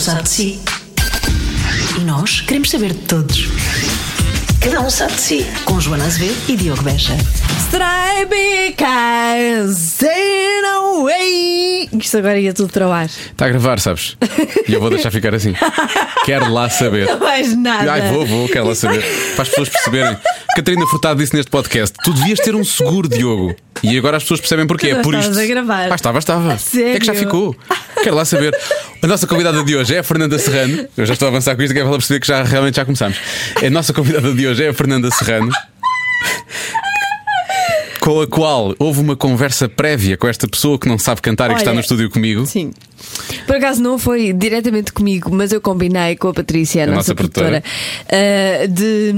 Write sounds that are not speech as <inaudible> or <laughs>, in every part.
sabe de si. E nós queremos saber de todos. Cada um sabe de si. Com Joana Azevedo e Diogo Beja. Stray because in a way. Isto agora ia tudo para. Está a gravar, sabes? E eu vou deixar ficar assim. <laughs> Quero lá saber. Não mais nada. Ai, vou, vou, quero lá saber. Para as pessoas perceberem. Catarina Furtado disse neste podcast: tu devias ter um seguro, Diogo. E agora as pessoas percebem porquê. É por isto. estavas a gravar. Ah, estava, estava. É que já ficou. Quero lá saber. A nossa convidada de hoje é a Fernanda Serrano. Eu já estou a avançar com isto, que é para ela perceber que já realmente já começamos. A nossa convidada de hoje é a Fernanda Serrano. Com a qual houve uma conversa prévia com esta pessoa que não sabe cantar e que está Olha, no estúdio comigo. Sim. Por acaso não foi diretamente comigo, mas eu combinei com a Patrícia, a, nossa, nossa produtora. produtora, ah, de,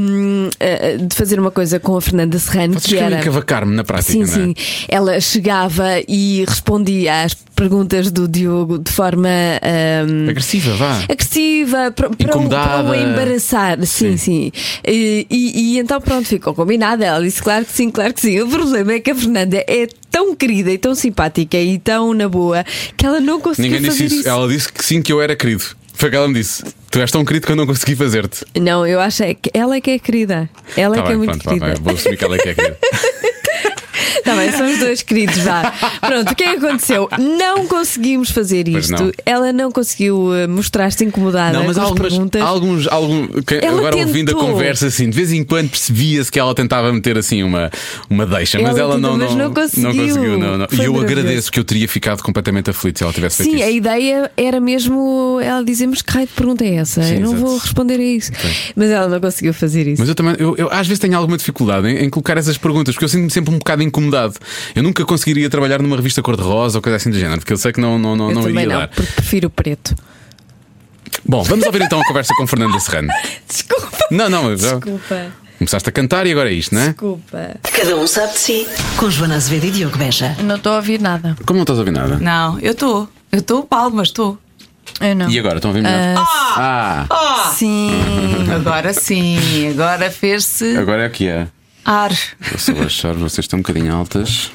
ah, de fazer uma coisa com a Fernanda Serrano Vocês que era. cavacar-me na prática, Sim, é? sim. Ela chegava e respondia às perguntas do Diogo de forma hum, Agressiva, vá. agressiva, para, para, o, para o embaraçar. Sim, sim. E, e- e então pronto, ficou combinada. Ela disse claro que sim, claro que sim. O problema é que a Fernanda é tão querida e tão simpática e tão na boa que ela não conseguiu Ninguém disse fazer isso. isso. Ela disse que sim, que eu era querido. Foi o que ela me disse. Tu és tão querido que eu não consegui fazer-te. Não, eu acho é que ela é que é querida. Ela é Tá que é muito pronto, querida. bem, vou assumir que ela é que é querida. <laughs> <laughs> Tá bem, são os dois queridos já. Pronto, o que é que aconteceu? Não conseguimos fazer Pois isto. não. Ela não conseguiu eh, mostrar-se incomodada Não, mas com algumas, perguntas. alguns, algum, agora ouvindo a tentou. conversa assim, de vez em quando percebia-se que ela tentava meter assim uma, uma deixa, mas Ela ela não, tentou, mas não conseguiu. não, não. Foi E eu agradeço que eu teria ficado completamente aflito se ela tivesse feito Sim, a isso. ideia era mesmo ela dizer: Mas que raio de pergunta é essa? Sim, eu não exato. vou responder a isso. Mas ela não conseguiu fazer isso. Mas eu também, eu, eu às vezes tenho alguma dificuldade em, em colocar essas perguntas, porque eu sinto-me sempre um bocado incomodado. Eu nunca conseguiria trabalhar numa revista cor-de-rosa ou coisa assim do género, porque eu sei que não, não, não, eu não iria não, dar. porque prefiro o preto. Bom, vamos ouvir então a conversa com Fernanda Serrano. <laughs> Desculpa. Não, não, eu já Desculpa. começaste a cantar e agora é isto, não é? Desculpa. Cada um sabe de si. Com Joana Azevedo e Diogo Beja. Não estou a ouvir nada. Como não estás a ouvir nada? Não, eu estou. Eu estou palmas, estou. Eu não. E agora, estão a ouvir melhor? Ah, Sim, agora sim. Agora fez-se agora é o que é. Ar. Vou só baixar, vocês estão um bocadinho altas.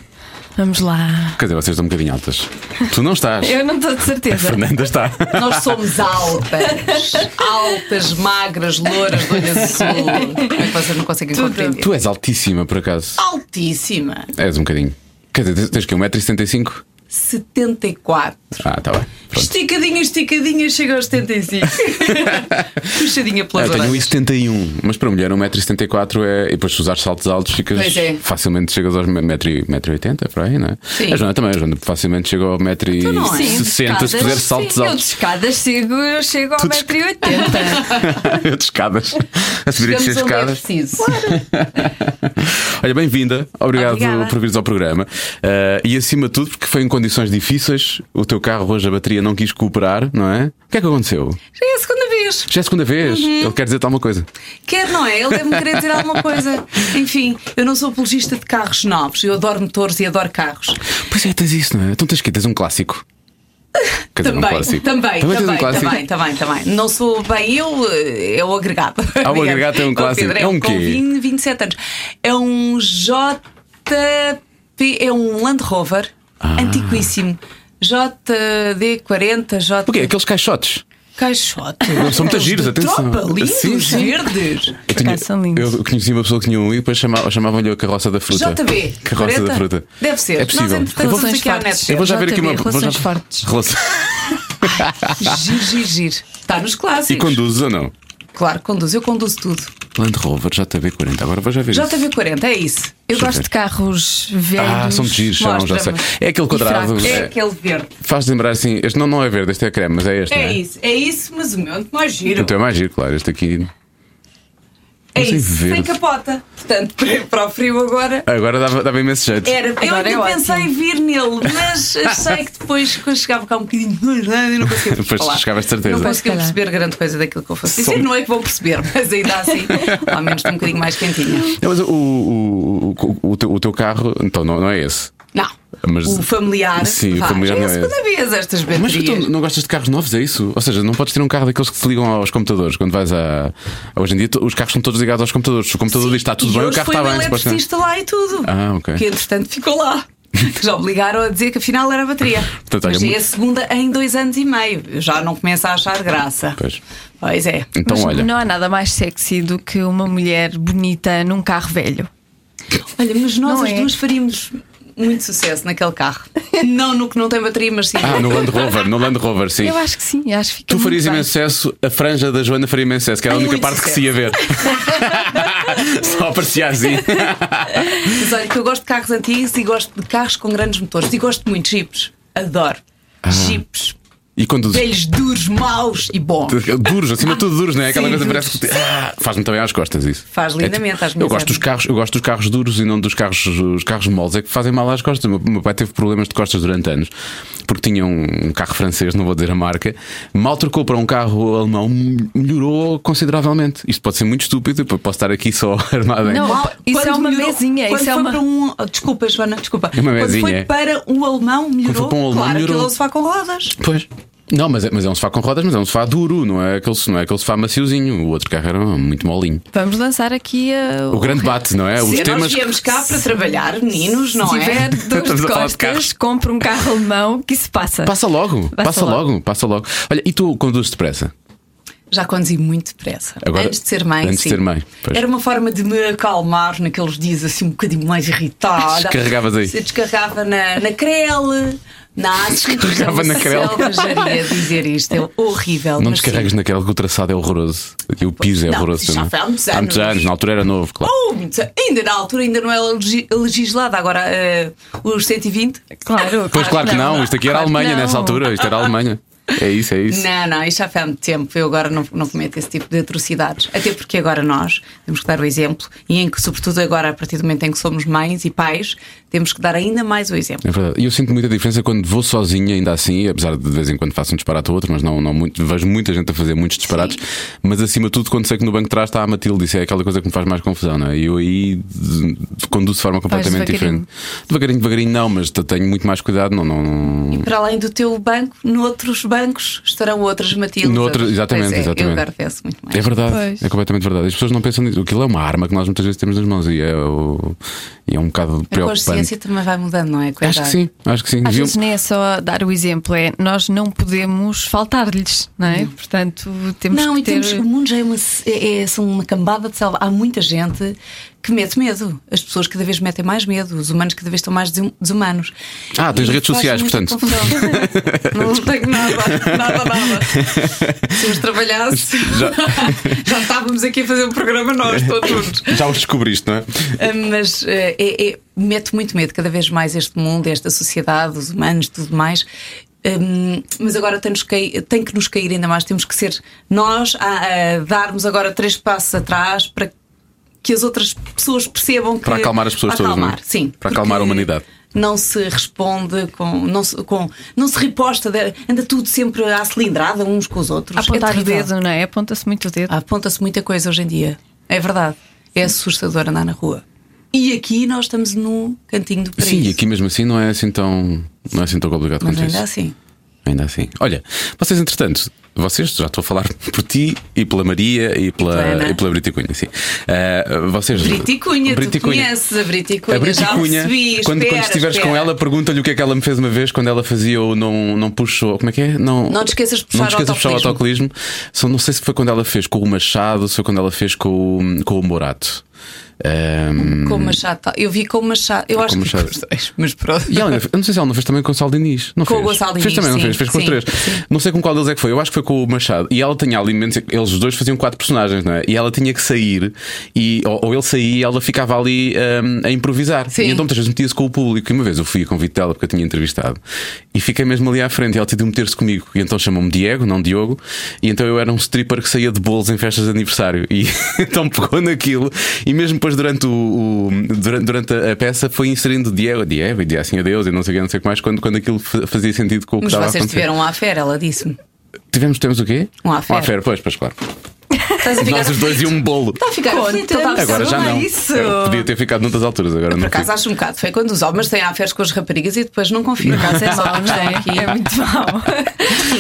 Vamos lá. Quer dizer, vocês estão um bocadinho altas. Tu não estás. Eu não estou de A certeza. Fernanda está. Nós somos altas. Altas, magras, louras, de olho azul. Como é que vocês não conseguem compreender? Tu és altíssima, por acaso. Altíssima. És um bocadinho. Quer dizer, tens- tens que 1,75m? 74. Ah, está bem. Pronto. Esticadinha, esticadinha, chega aos 75. Puxadinha pelas eu tenho orelhas. 1,71m, mas para mulher 1,74m é. E depois se usar saltos altos, ficas. É. Facilmente chegas aos 1,80m, por aí, não é? Sim. A Joana também, a Joana facilmente chega ao não é? 1,60m se fizer saltos Eu de altos. escadas chego, eu chego ao Tu de 1,80m. <laughs> de escadas. A subir e descer é escadas. <laughs> Olha, bem-vinda. Obrigado Obrigada. por vires ao programa. Uh, e acima de tudo, porque foi em condições difíceis, o teu carro hoje a bateria não quis cooperar, não é? O que é que aconteceu? Já é a segunda vez. Já é a segunda vez. Uhum. Ele quer dizer tal uma coisa. Quer, não é? Ele deve-me querer dizer alguma coisa. <laughs> Enfim, eu não sou apologista de carros novos. Eu adoro motores e adoro carros. Pois é, tens isso, não é? Então tens que Tens um clássico. Dizer, um Também, clássico. também, também, um clássico. também, também, também. Não sou bem eu, eh, é o agregado. Ah, o <laughs> agregado é um clássico. Pedro É um com quê? 20, 27 anos. É um JP, é um Land Rover Ah. antiquíssimo. JD40, J. O quê? Aqueles caixotes. Caixote. São muito giros, atenção. Tropa, lindos, Sim, sim. verdes. Eu, tinha- são lindos. eu conheci uma pessoa que tinha um e depois chamava- chamavam-lhe a carroça da fruta. JB. Carroça 40? da fruta. Deve ser. É possível. Nós, Eu vou- vamos aqui à Relações net. Eu vou já ver aqui JB, uma. vou já- relações fortes. Relação- <laughs> Gir, gir, gir. Está nos clássicos. E conduzes ou não? Claro, conduz. Eu conduzo tudo. Land Rover JB40. Agora vou já ver isso. JV40, é isso. Eu Deixa gosto ver. de carros velhos. Ah, são de giros, são, já sei. É aquele quadrado. É é- aquele verde. Faz lembrar assim. Este não, não é verde, este é creme, mas é este. É é? isso, é isso, mas o meu é mais giro. Então é mais giro, claro. Este aqui. É isso, verde. sem capota. Portanto, <laughs> para, o frio agora. Agora dava, dava imenso jeito. Era, eu Agora ainda é pensei ótimo. em vir nele, mas <laughs> achei que depois, quando chegava cá um bocadinho, <laughs> não conseguia Depois falar. chegavas de certeza. Não conseguia perceber grande coisa daquilo que eu Só- dizer. Não é que vão perceber, mas ainda assim, ao menos estou um bocadinho mais quentinha. Não, mas o, o, o, o, teu, o teu carro, então não, não é esse. Mas- o familiar. Sim, o vai. familiar Já é a é segunda vez estas Mas baterias. tu não gostas de carros novos, é isso? Ou seja, não podes ter um carro daqueles que se ligam aos computadores quando vais a. Hoje em dia os carros são todos ligados aos computadores. Se o computador diz está tudo e bem, o carro foi está o bem. supostamente. eletricista lá e tudo. Ah, ok. Que entretanto ficou lá. <laughs> já me ligaram a dizer que afinal era a bateria. Portanto, olha, Mas é muito- a segunda em dois anos e meio. Eu já não começo a achar graça. Pois. Pois é. Então, Mas olha. não há nada mais sexy do que uma mulher bonita num carro velho. Olha, mas nós Não as é? duas faríamos muito sucesso naquele carro. <laughs> não no que não tem bateria, mas sim. Ah, no Land Rover, no Land Rover, sim. Eu acho que sim, acho que fica Tu farias imenso sucesso, a franja da Joana faria imenso sucesso, que era a única muito parte que se ia ver. <laughs> Só aparecia assim. <laughs> Mas olha, que eu gosto de carros antigos e gosto de carros com grandes motores. E gosto muito de jipes. Adoro. Ah. Jipes. E quando. Velhos, duros, maus e bons. Duros, acima de tudo duros, não é? Aquela Sim, coisa duros. parece que. Ah, Faz-me também às costas isso. Faz É lindamente tipo- às eu gosto dos carros, Eu gosto dos carros duros e não dos carros, os carros moles, é que fazem mal às costas. O meu, meu pai teve problemas de costas durante anos porque tinha um, carro francês, não vou dizer a marca, mal trocou para um carro alemão, melhorou consideravelmente. Isto pode ser muito estúpido, posso estar aqui só <laughs> armado em. Não, Mal- isso quando é uma melhorou- mesinha, Quando isso é foi uma- para um. oh, Desculpa, Joana, desculpa. É uma Quando mesinha. foi para um alemão, melhorou. foi para um alemão, claro, melhorou. aquilo é um sofá com rodas. Pois. Não, mas é, mas é um sofá com rodas, mas é um sofá duro, não é aquele, não é aquele sofá maciozinho. O outro carro era muito molinho. Vamos lançar aqui a. O grande bate, não é? Os Se nós temas. viemos cá para trabalhar, meninos, não Se é? tiver <laughs> dores de de costas, compra um carro alemão que isso passa. Passa logo, Passa passa logo. logo, passa logo. Olha, e tu conduzes depressa? Já conduzi muito depressa. Agora- antes de ser mãe. antes de sim. ser mãe, pois. Era uma forma de me acalmar naqueles dias assim um bocadinho mais irritada. <laughs> Descarregavas aí. Se descarregava na, na crele, <laughs> na ácido. Descarregava na crele. selvageria dizer isto. É horrível. Não sim. naquela que o traçado é horroroso. E o piso é Não, horroroso já também. foi há muitos Há muitos anos. anos, na altura era novo, claro. Oh, ainda na altura ainda não era legi- legislada, agora eh, os 120. Claro, Pois claro que não, isto aqui era claro Alemanha nessa altura, isto era Alemanha. É isso, é isso. Não, não, isto já foi há muito tempo. Eu agora não, não cometo esse tipo de atrocidades. Até porque agora nós temos que dar o exemplo e em que, sobretudo agora, a partir do momento em que somos mães e pais, temos que dar ainda mais o exemplo. É verdade. E eu sinto muita diferença quando vou sozinha, ainda assim, apesar de de vez em quando faço um disparate ou outro, mas não, não muito, vejo muita gente a fazer muitos disparates. Mas acima de tudo, quando sei que no banco de trás está a Matilde, isso é aquela coisa que me faz mais confusão, não é? E eu aí conduzo de forma completamente devagarinho. diferente. Devagarinho, devagarinho, não, mas tenho muito mais cuidado, não. não, não... Para além do teu banco, noutros bancos estarão outras Matildas. Noutro- exatamente, Pois é, exatamente. Eu agradeço muito mais. É verdade, Pois. é completamente verdade. As pessoas não pensam nisso. Aquilo é uma arma que nós muitas vezes temos nas mãos e é, o- e é um bocado preocupante. Consciência também vai mudando, não é? A Acho que sim, acho que sim. Às Deviam- vezes nem é só dar o exemplo, é nós não podemos faltar-lhes, não é? Portanto, temos Não, que e ter. temos, o mundo já é uma, é, é- são uma cambada de selva. Há muita gente que mete medo. As pessoas cada vez metem mais medo. Os humanos cada vez estão mais desum- desumanos. Ah, tens E redes sociais, portanto. <laughs> não tenho nada, nada, nada. Se os trabalhasse, Já- <laughs> já estávamos aqui a fazer um programa nós, todos juntos. Já os descobriste, não é? Ah, Mas eh, é, é- mete muito medo cada vez mais este mundo, esta sociedade, os humanos, tudo mais. Hum, mas agora tem, tem que nos cair ainda mais. Temos que ser nós a, a darmos agora três passos atrás para que as outras pessoas percebam que. Para acalmar as pessoas para todas, não é? acalmar, Sim. Para acalmar a humanidade. Não se responde com. Não se, com, não se riposta, de- anda tudo sempre à cilindrada uns com os outros. Apontar é o dedo, não é? Aponta-se muito o dedo. Aponta-se muita coisa hoje em dia. É verdade. É assustador andar na rua. E aqui nós estamos no cantinho do paraíso. Sim, e aqui mesmo assim não é assim tão, não é assim tão complicado Mas quanto ainda isso. assim. Ainda assim. Olha, vocês entretanto, vocês, já estou a falar por ti e pela Maria e pela, Ana. e pela Briticunha, sim. Ah, vocês. Briticunha, tu conheces a Briticunha. A Briticunha, já percebi. quando, espera, quando estiveres espera. com ela, pergunta-lhe o que é que ela me fez uma vez quando ela fazia o não, não puxou. Como é que é? Não, Não te esqueças de puxar não te esqueças o autocolismo. autocolismo. Só não sei se foi quando ela fez com o Machado, se foi quando ela fez com, com o Morato. Ahm, Com o Machado. tá. Eu vi com o Machado. Eu acho o que os dois, mas pronto. E ela, eu não sei se ela não fez também com o Sal Diniz. Não Com o fez? Gonçalo Fez Diniz, também, não sim, fez? Fez com os sim, três. sim. Não sei com qual deles é que foi. Eu acho que foi com o Machado. E ela tinha ali. Eles os dois faziam quatro personagens, não é? E ela tinha que sair. E, ou, ou ele saía e ela ficava ali ahm, a improvisar. Sim. E então muitas vezes metia-se com o público. E uma vez eu fui a convite dela porque eu tinha entrevistado. E fiquei mesmo ali à frente. E ela decidiu meter-se comigo. E então chamou-me Diego, não Diogo. E então eu era um stripper que saía de bolos em festas de aniversário. E <laughs> então pegou naquilo. E mesmo depois durante o. o- durante, durante a peça foi inserindo Diego, Diego, e dizia assim adeus e não sei o que, não sei o que mais, quando, quando aquilo fa- fazia sentido com o que Mas estava a vocês acontecer. tiveram um affair, ela disse-me. Tivemos, temos o quê? Um affair. Um affair, pois, pois, claro. Estás a ficar Nós os dois e um bolo. Está a ficar aflita, Agora já não. "Ah, Isso. Eu podia ter ficado noutras alturas, agora Por não acaso fico. acho um bocado feio quando os homens têm afers com as raparigas e depois não confiam. Por acaso é Só mau, não é? <laughs> aqui. É muito mau.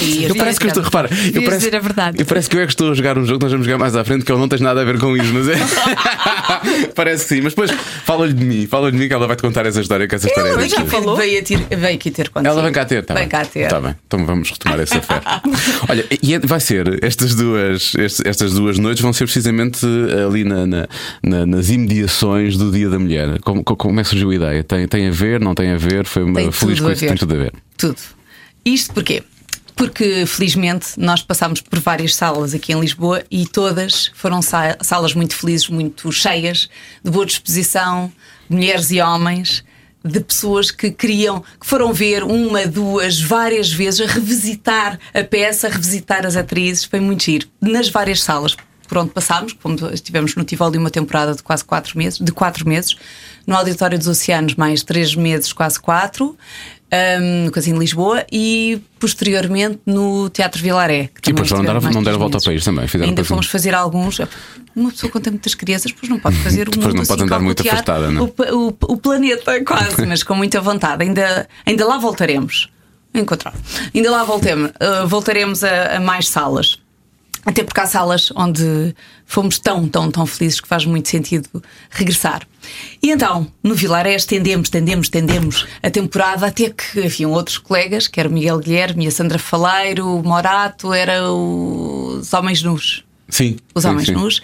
E Eu parece que eu estou, repara, eu parece, dizer a verdade. eu parece que eu é que estou a jogar um jogo, nós vamos jogar mais à frente, que ele não tem nada a ver com isso, mas é. <laughs> parece que sim, mas depois fala-lhe de mim, fala-lhe de mim que ela vai-te contar essa história, que essa história Ela é veio divertida. aqui, veio, a ter, veio aqui ter contigo. Ela vem cá ter, tá Vem bem. cá ter. Tá bem, então vamos retomar essa fé. <laughs> Olha, e é- vai ser, estas duas, estas duas noites vão ser precisamente ali na- na- na- nas imediações do Dia da Mulher. Como, como- é que surgiu a ideia? Tem, tem a ver, não tem a ver? Foi uma Tem feliz coisa, tem tudo a ver. Tudo. Isto porquê? Porque felizmente nós passámos por várias salas aqui em Lisboa e todas foram sa- salas muito felizes, muito cheias, de boa disposição, mulheres e homens, de pessoas que queriam, que foram ver uma, duas, várias vezes, a revisitar a peça, a revisitar as atrizes. Foi muito giro. Nas várias salas por onde passámos, como estivemos no Tivoli uma temporada de quase quatro meses, de quatro meses, no Auditório dos Oceanos mais três meses, quase quatro, no Casino de Lisboa e posteriormente no Teatro Vilaré. que E depois estivemos mais não deram volta ao país também, fizeram Ainda fomos um- fazer alguns. Uma pessoa quando tem muitas crianças, depois não pode fazer <laughs> o Depois mundo não assim, pode andar muito afastada, não? O, pa- o, o planeta <laughs> quase, mas com muita vontade. Ainda, ainda lá voltaremos. Encontrar. Ainda lá voltemos, uh, voltaremos a, a mais salas. Até porque há salas onde fomos tão, tão, tão felizes que faz muito sentido regressar. E então, no Vilaré, estendemos, estendemos, estendemos a temporada até que haviam outros colegas, que era o Miguel Guilherme a Sandra Faleiro, o Morato, era os Homens Nus Sim. os sim, homens sim. nus.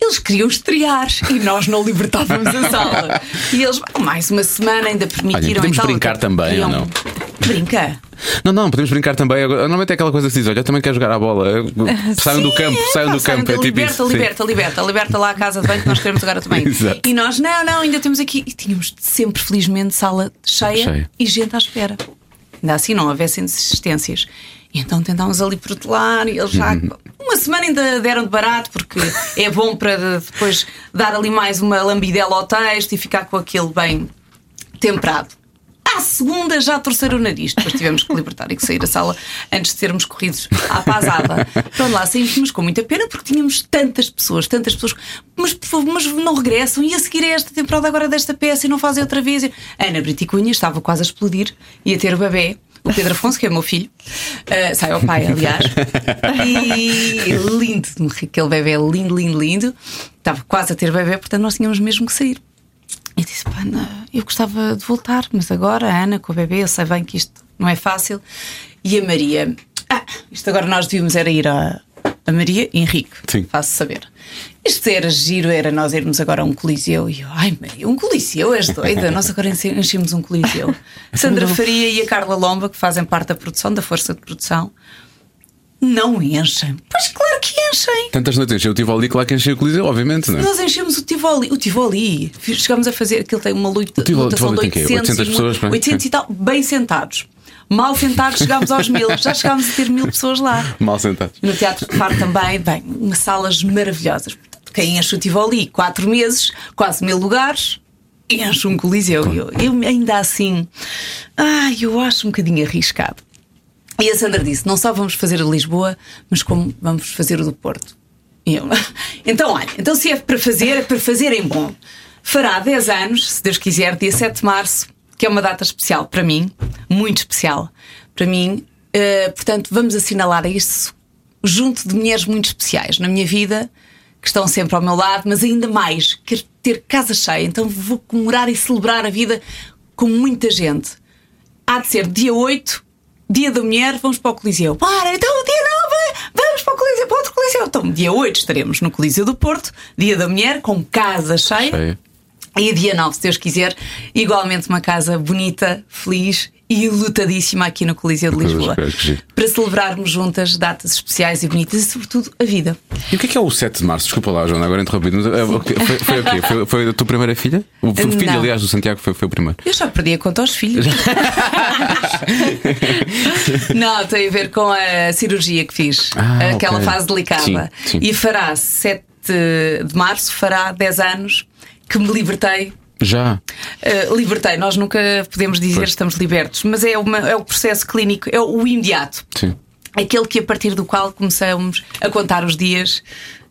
Eles queriam estrear e nós não libertávamos a sala. <laughs> E eles, mais uma semana, ainda permitiram. Olha, podemos e tal, brincar também, queriam- ou não? Brinca. Não, não, podemos brincar também. Agora, Normalmente é aquela coisa que se diz: olha, eu também quero jogar a bola. <laughs> Saiam do campo, saiam do campo. É tipo liberta, isso. sim. liberta, liberta, liberta lá a casa de banho que nós queremos agora também. <laughs> Exato. E nós, não, não, ainda temos aqui. E tínhamos sempre, felizmente, sala cheia, Cheia. e gente à espera. Ainda assim não houvessem desistências. E então tentámos ali protelar e eles já. Uhum. Uma semana ainda deram de barato, porque <laughs> é bom para depois dar ali mais uma lambidela ao texto e ficar com aquele bem temperado. À segunda já torceram o nariz, depois tivemos que libertar e que sair da sala antes de sermos corridos à pasada. Pronto, lá saímos com muita pena porque tínhamos tantas pessoas, tantas pessoas, mas, mas não regressam e a seguir a esta temporada agora desta peça e não fazem outra vez. Ana Brito e Cunha estava quase a explodir, ia ter o bebê. O Pedro Afonso, que é meu filho, uh, sai ao pai, aliás, e lindo, aquele bebê lindo, lindo, lindo. Estava quase a ter bebê, portanto nós tínhamos mesmo que sair. Eu disse, eu gostava de voltar, mas agora a Ana com o bebê, eu sei bem que isto não é fácil. E a Maria, ah, isto agora nós devíamos era ir a, a Maria e Henrique, Sim. faço saber. Isto era giro, era nós irmos agora a um coliseu. E eu, ai Maria, um coliseu, és doida? Nós agora enche- enchemos um coliseu. <laughs> Sandra Faria e a Carla Lomba, que fazem parte da produção, da força de produção, não enchem. Pois claro que enchem. Tantas noites encheu o Tivoli, claro que encheu o Coliseu, obviamente, não é? Nós enchemos o Tivoli. O Tivoli. Chegámos a fazer. Aquilo tem uma luta, O Tivoli- lotação de Tivoli tem quê? 800, 800 e- pessoas, não é? 800 e tal, bem sentados. Mal sentados, chegámos aos mil. Já chegámos a ter mil pessoas lá. Mal sentados. No Teatro de Faro também, bem, umas salas maravilhosas. Portanto, quem enche o Tivoli, quatro meses, quase mil lugares, enche um coliseu. Eu, eu ainda assim, ai, eu acho um bocadinho arriscado. E a Sandra disse: não só vamos fazer de Lisboa, mas como vamos fazer o do Porto. E eu, <laughs> então, olha, então se é para fazer, é para fazer em bom. Fará 10 anos, se Deus quiser, dia 7 de março, que é uma data especial para mim, muito especial para mim. Eh, portanto, vamos assinalar isso junto de mulheres muito especiais na minha vida, que estão sempre ao meu lado, mas ainda mais, quero ter casa cheia, então vou comemorar e celebrar a vida com muita gente. Há de ser dia 8, dia da mulher, vamos para o Coliseu. Para, então dia 9, vamos para o Coliseu, para outro Coliseu. Então, dia 8 estaremos no Coliseu do Porto, dia da mulher, com casa cheia. Cheia. E dia 9, se Deus quiser, igualmente uma casa bonita, feliz e lutadíssima aqui no Coliseu de Lisboa. Para celebrarmos juntas datas especiais e bonitas e, sobretudo, a vida. E o que é que é o 7 de março? Desculpa lá, Joana, agora interrompido. quê? Foi, foi o quê? Foi, foi a tua primeira filha? O, filho, Não. aliás, do Santiago foi, foi o primeiro. Eu já perdi a conta aos filhos. <laughs> Não, tem a ver com a cirurgia que fiz, Ah, aquela ok. fase delicada. Sim, sim. E fará 7 de março, fará 10 anos que me libertei. Já. Uh, libertei, nós nunca podemos dizer Pois. estamos libertos, mas é, uma- é o processo clínico, é o imediato. Sim. Aquele que a partir do qual começamos a contar os dias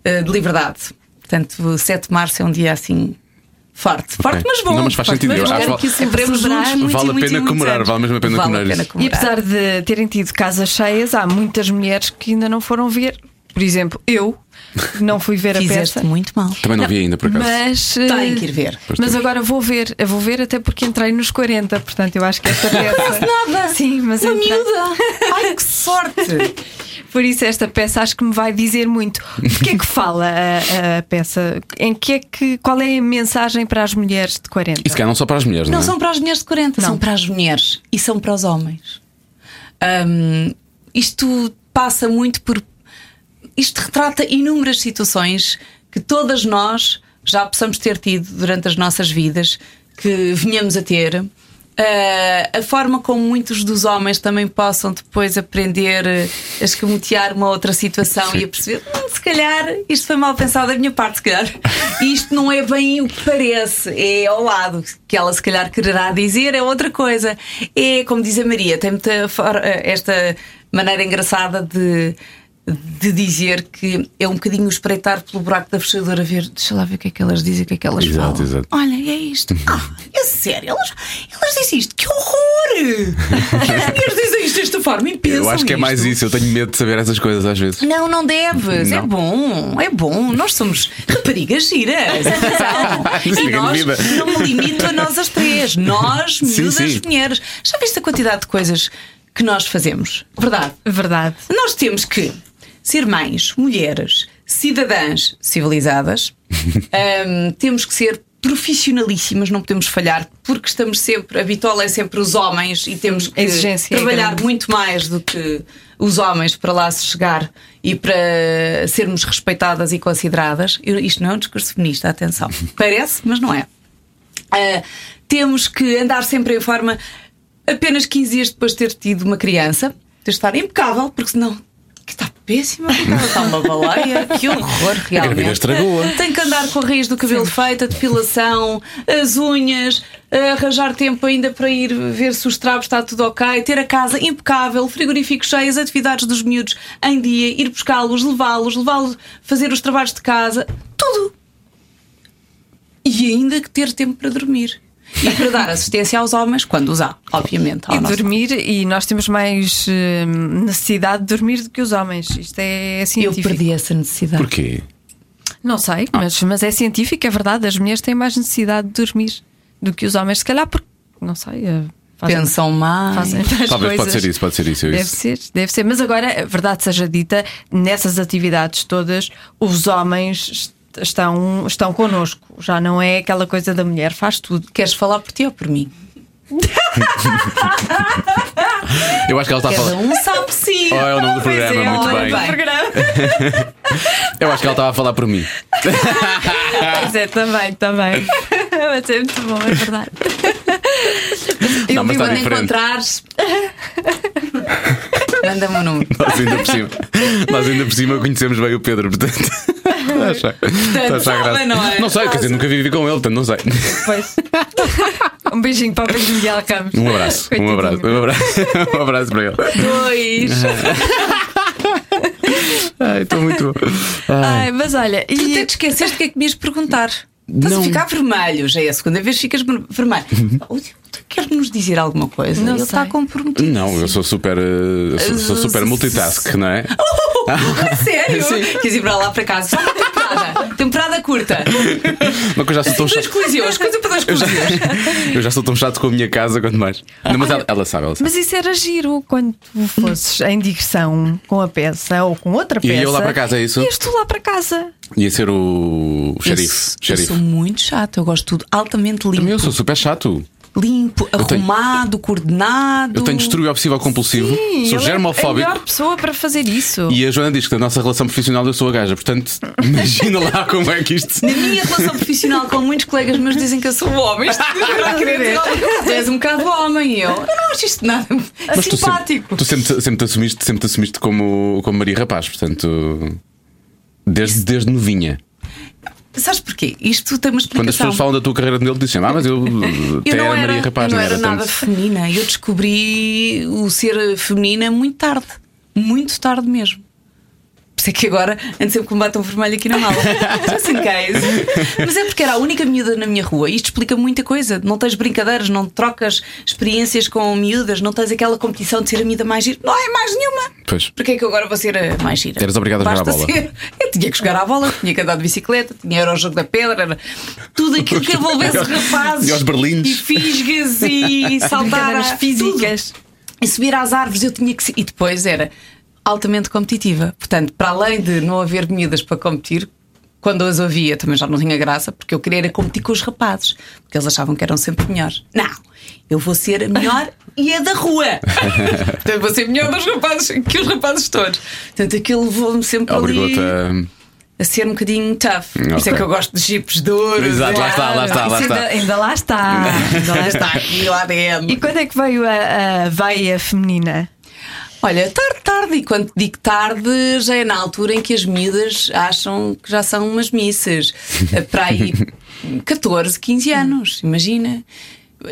eh, de liberdade. Portanto, 7 de março é um dia assim. Forte, forte, mas bom. Não, mas faz forte, sentido. mas Eu acho que que celebremos juntos muito, vale a pena comemorar, vale mesmo a pena Vale comemorar. E apesar de terem tido casas cheias, há muitas mulheres que ainda não foram ver. Por exemplo, eu que não fui ver a Fizeste peça. muito mal. Também não vi ainda, por acaso. Mas, eh, Tem que ir ver. Pois Mas tem. agora vou ver, eu vou ver até porque entrei nos 40, portanto eu acho que esta peça. Nada. Sim, mas Uma entrei. miúda. Ai, que sorte. Por isso esta peça acho que me vai dizer muito. O que é que fala a, a peça? Em que é que qual é a mensagem para as mulheres de 40? E se calhar não só para as mulheres, não, Não é? são para as mulheres de 40, Não. são para as mulheres e são para os homens. Hum, isto passa muito por. Isto retrata inúmeras situações que todas nós já possamos ter tido durante as nossas vidas, que venhamos a ter. Ah, a forma como muitos dos homens também possam depois aprender eh, a escamotear uma outra situação e a perceber, "Hum, se calhar isto foi mal pensado da minha parte, se calhar isto não é bem o que parece, é ao lado que ela se calhar quererá dizer, é outra coisa. É como diz a Maria, tem for- esta maneira engraçada de. De dizer que é um bocadinho espreitar pelo buraco da fechadura, ver, deixa lá ver o que é que elas dizem, o que é que elas Exato, falam. exato. Olha, é isto. <laughs> Ah, é sério, elas, elas dizem isto, que horror! As mulheres dizem isto desta forma e pensam Eu acho que é mais isso, eu tenho medo de saber essas coisas às vezes. Não, não deves. É Não. bom, é bom. Nós somos raparigas giras. atenção. <laughs> Isso e nós, não me limito a nós as três. Nós, Sim, miúdas sim. mulheres. Já viste a quantidade de coisas que nós fazemos? Verdade. Verdade. Nós temos que ser mães, mulheres, cidadãs civilizadas, <laughs> Ahm, temos que ser profissionalíssimas, não podemos falhar, porque estamos sempre, a bitola é sempre os homens e temos que A exigência é trabalhar grande. muito mais do que os homens para lá se chegar e para sermos respeitadas e consideradas. Eu- isto não é um discurso feminista, atenção. <laughs> Parece, mas não é. Uh, temos que andar sempre em forma apenas 15 dias depois de ter tido uma criança, ter de estar impecável, porque senão péssima, está uma baleia, que horror realmente. estragou-a. Tem que andar com a raiz do cabelo feita, depilação, as unhas, arranjar tempo ainda para ir ver se os trapos está tudo ok, ter a casa impecável, frigorífico cheio, as atividades dos miúdos em dia, ir buscá-los, levá-los, levá-los, fazer os trabalhos de casa, tudo e ainda que ter tempo para dormir. E para dar assistência aos homens quando os há, obviamente. E nosso dormir, e nós temos mais eh, necessidade de dormir do que os homens. Isto é Eu científico. perdi essa necessidade. Porquê? Não sei, mas, mas é científico, é verdade. As mulheres têm mais necessidade de dormir do que os homens, se calhar, porque, não sei, eh, fazem, Pensam mais. fazem Talvez pode coisas. ser isso, pode ser isso. eu Deve isso. ser, deve ser. Mas agora, a verdade seja dita, nessas atividades todas, os homens estão, estão connosco. Já não é aquela coisa da mulher, faz tudo. Queres falar por ti ou por mim? <laughs> Eu acho que ela está a falar. um sabe sim. Oh, é o nome do programa, é, muito bem. programa. <laughs> Eu acho que ela estava a falar por mim. <laughs> Pois é, também, também. Mas é muito bom, é verdade. Não, Eu mas está quando diferente. encontrares. Manda-me o número. Nós ainda por cima, nós ainda por cima conhecemos bem o Pedro, portanto. <laughs> Está não é? Não sei, quer dizer, nunca vivi com ele, portanto não sei. Pois. <laughs> Um beijinho para o Pedro Miguel Ramos. Um abraço, um abraço, um abraço, <laughs> um abraço para ele. Dois. Ai, estou muito. bom. Ai. Ai, mas olha, Tu até e te esqueceste o que é que me ias perguntar. Estás Não. a ficar vermelho, já é a segunda vez que ficas ver- vermelho. O quer nos dizer alguma coisa? Não Ele está sei. comprometido. Não, eu sou super. eh, sou, sou super multitask, não é? <laughs> A Sério? Sim. Queres ir para lá para casa? Só uma temporada. temporada curta. Mas eu já sou tão Dois chato. coliseus, coisa para dois Eu já, coliseus. <laughs> eu já sou tão chato com a minha casa, quanto mais. Não, mas ela, ela sabe, ela sabe. Mas isso era giro quando tu fosses em digressão com a peça ou com outra E peça. eu lá para casa, é isso? Ias tu lá para casa. Ia ser o xerife. Eu, eu xerife. sou muito chato, eu gosto de tudo altamente limpo. Também eu sou super chato. Limpo, tenho- arrumado, coordenado. Eu tenho distúrbio obsessivo compulsivo, Sim, sou ele é a germofóbico. melhor pessoa para fazer isso. E a Joana diz que na nossa relação profissional eu sou a gaja, portanto, <laughs> imagina lá como é que isto. Na minha relação profissional com muitos colegas meus dizem que eu sou homem. Isto não querer dizer, "Oh, Tu és um bocado homem. E eu, eu não acho isto nada Mas tu simpático. sempre, tu sempre, sempre, te assumiste, sempre te assumiste como, como Maria Rapaz, portanto, desde, desde novinha. Sabes porquê? Isto tem uma explicação. Quando as pessoas falam da tua carreira dele, dizem, ah, mas eu, até Eu não era era, Maria Rapaz, eu não era, nada tanto. feminina. Eu descobri o ser feminina muito tarde. Muito tarde mesmo. Isso é que agora ando sempre com um batom vermelho aqui na mala. <laughs> Just in case. Mas é porque era a única miúda na minha rua. Isto explica muita coisa. Não tens brincadeiras, não trocas experiências com miúdas, não tens aquela competição de ser a miúda mais gira. Não é mais nenhuma. Pois. Porquê é que eu agora vou ser a mais gira? Eras obrigada a jogar a bola. ser- Eu tinha que jogar à bola, tinha que andar de bicicleta, tinha era o jogo da pedra, era tudo aquilo que envolvesse rapazes. E aos berlindes. E fisgas e <laughs> saltar físicas. tudo. E subir às árvores eu tinha que ser. E depois era altamente competitiva. Portanto, para além de não haver miúdas para competir, quando as havia também já não tinha graça, porque eu queria era competir com os rapazes, porque eles achavam que eram sempre melhores. Não, eu vou ser a melhor <laughs> e a da rua. Portanto, vou ser melhor dos rapazes que os rapazes todos. Portanto, aquilo levou-me sempre ali a. a ser um bocadinho tough. Por isso é que eu gosto de jipes de ouro. Exato, lá está, lá está, lá está. Ainda, ainda lá está. <laughs> Ainda lá está. Está aqui o ADN. E quando é que veio a, a veia feminina? Olha, tarde, tarde, e quando digo tarde, já é na altura em que as miúdas acham que já são umas missas. Eh, Para aí <laughs> 14, 15 anos, imagina.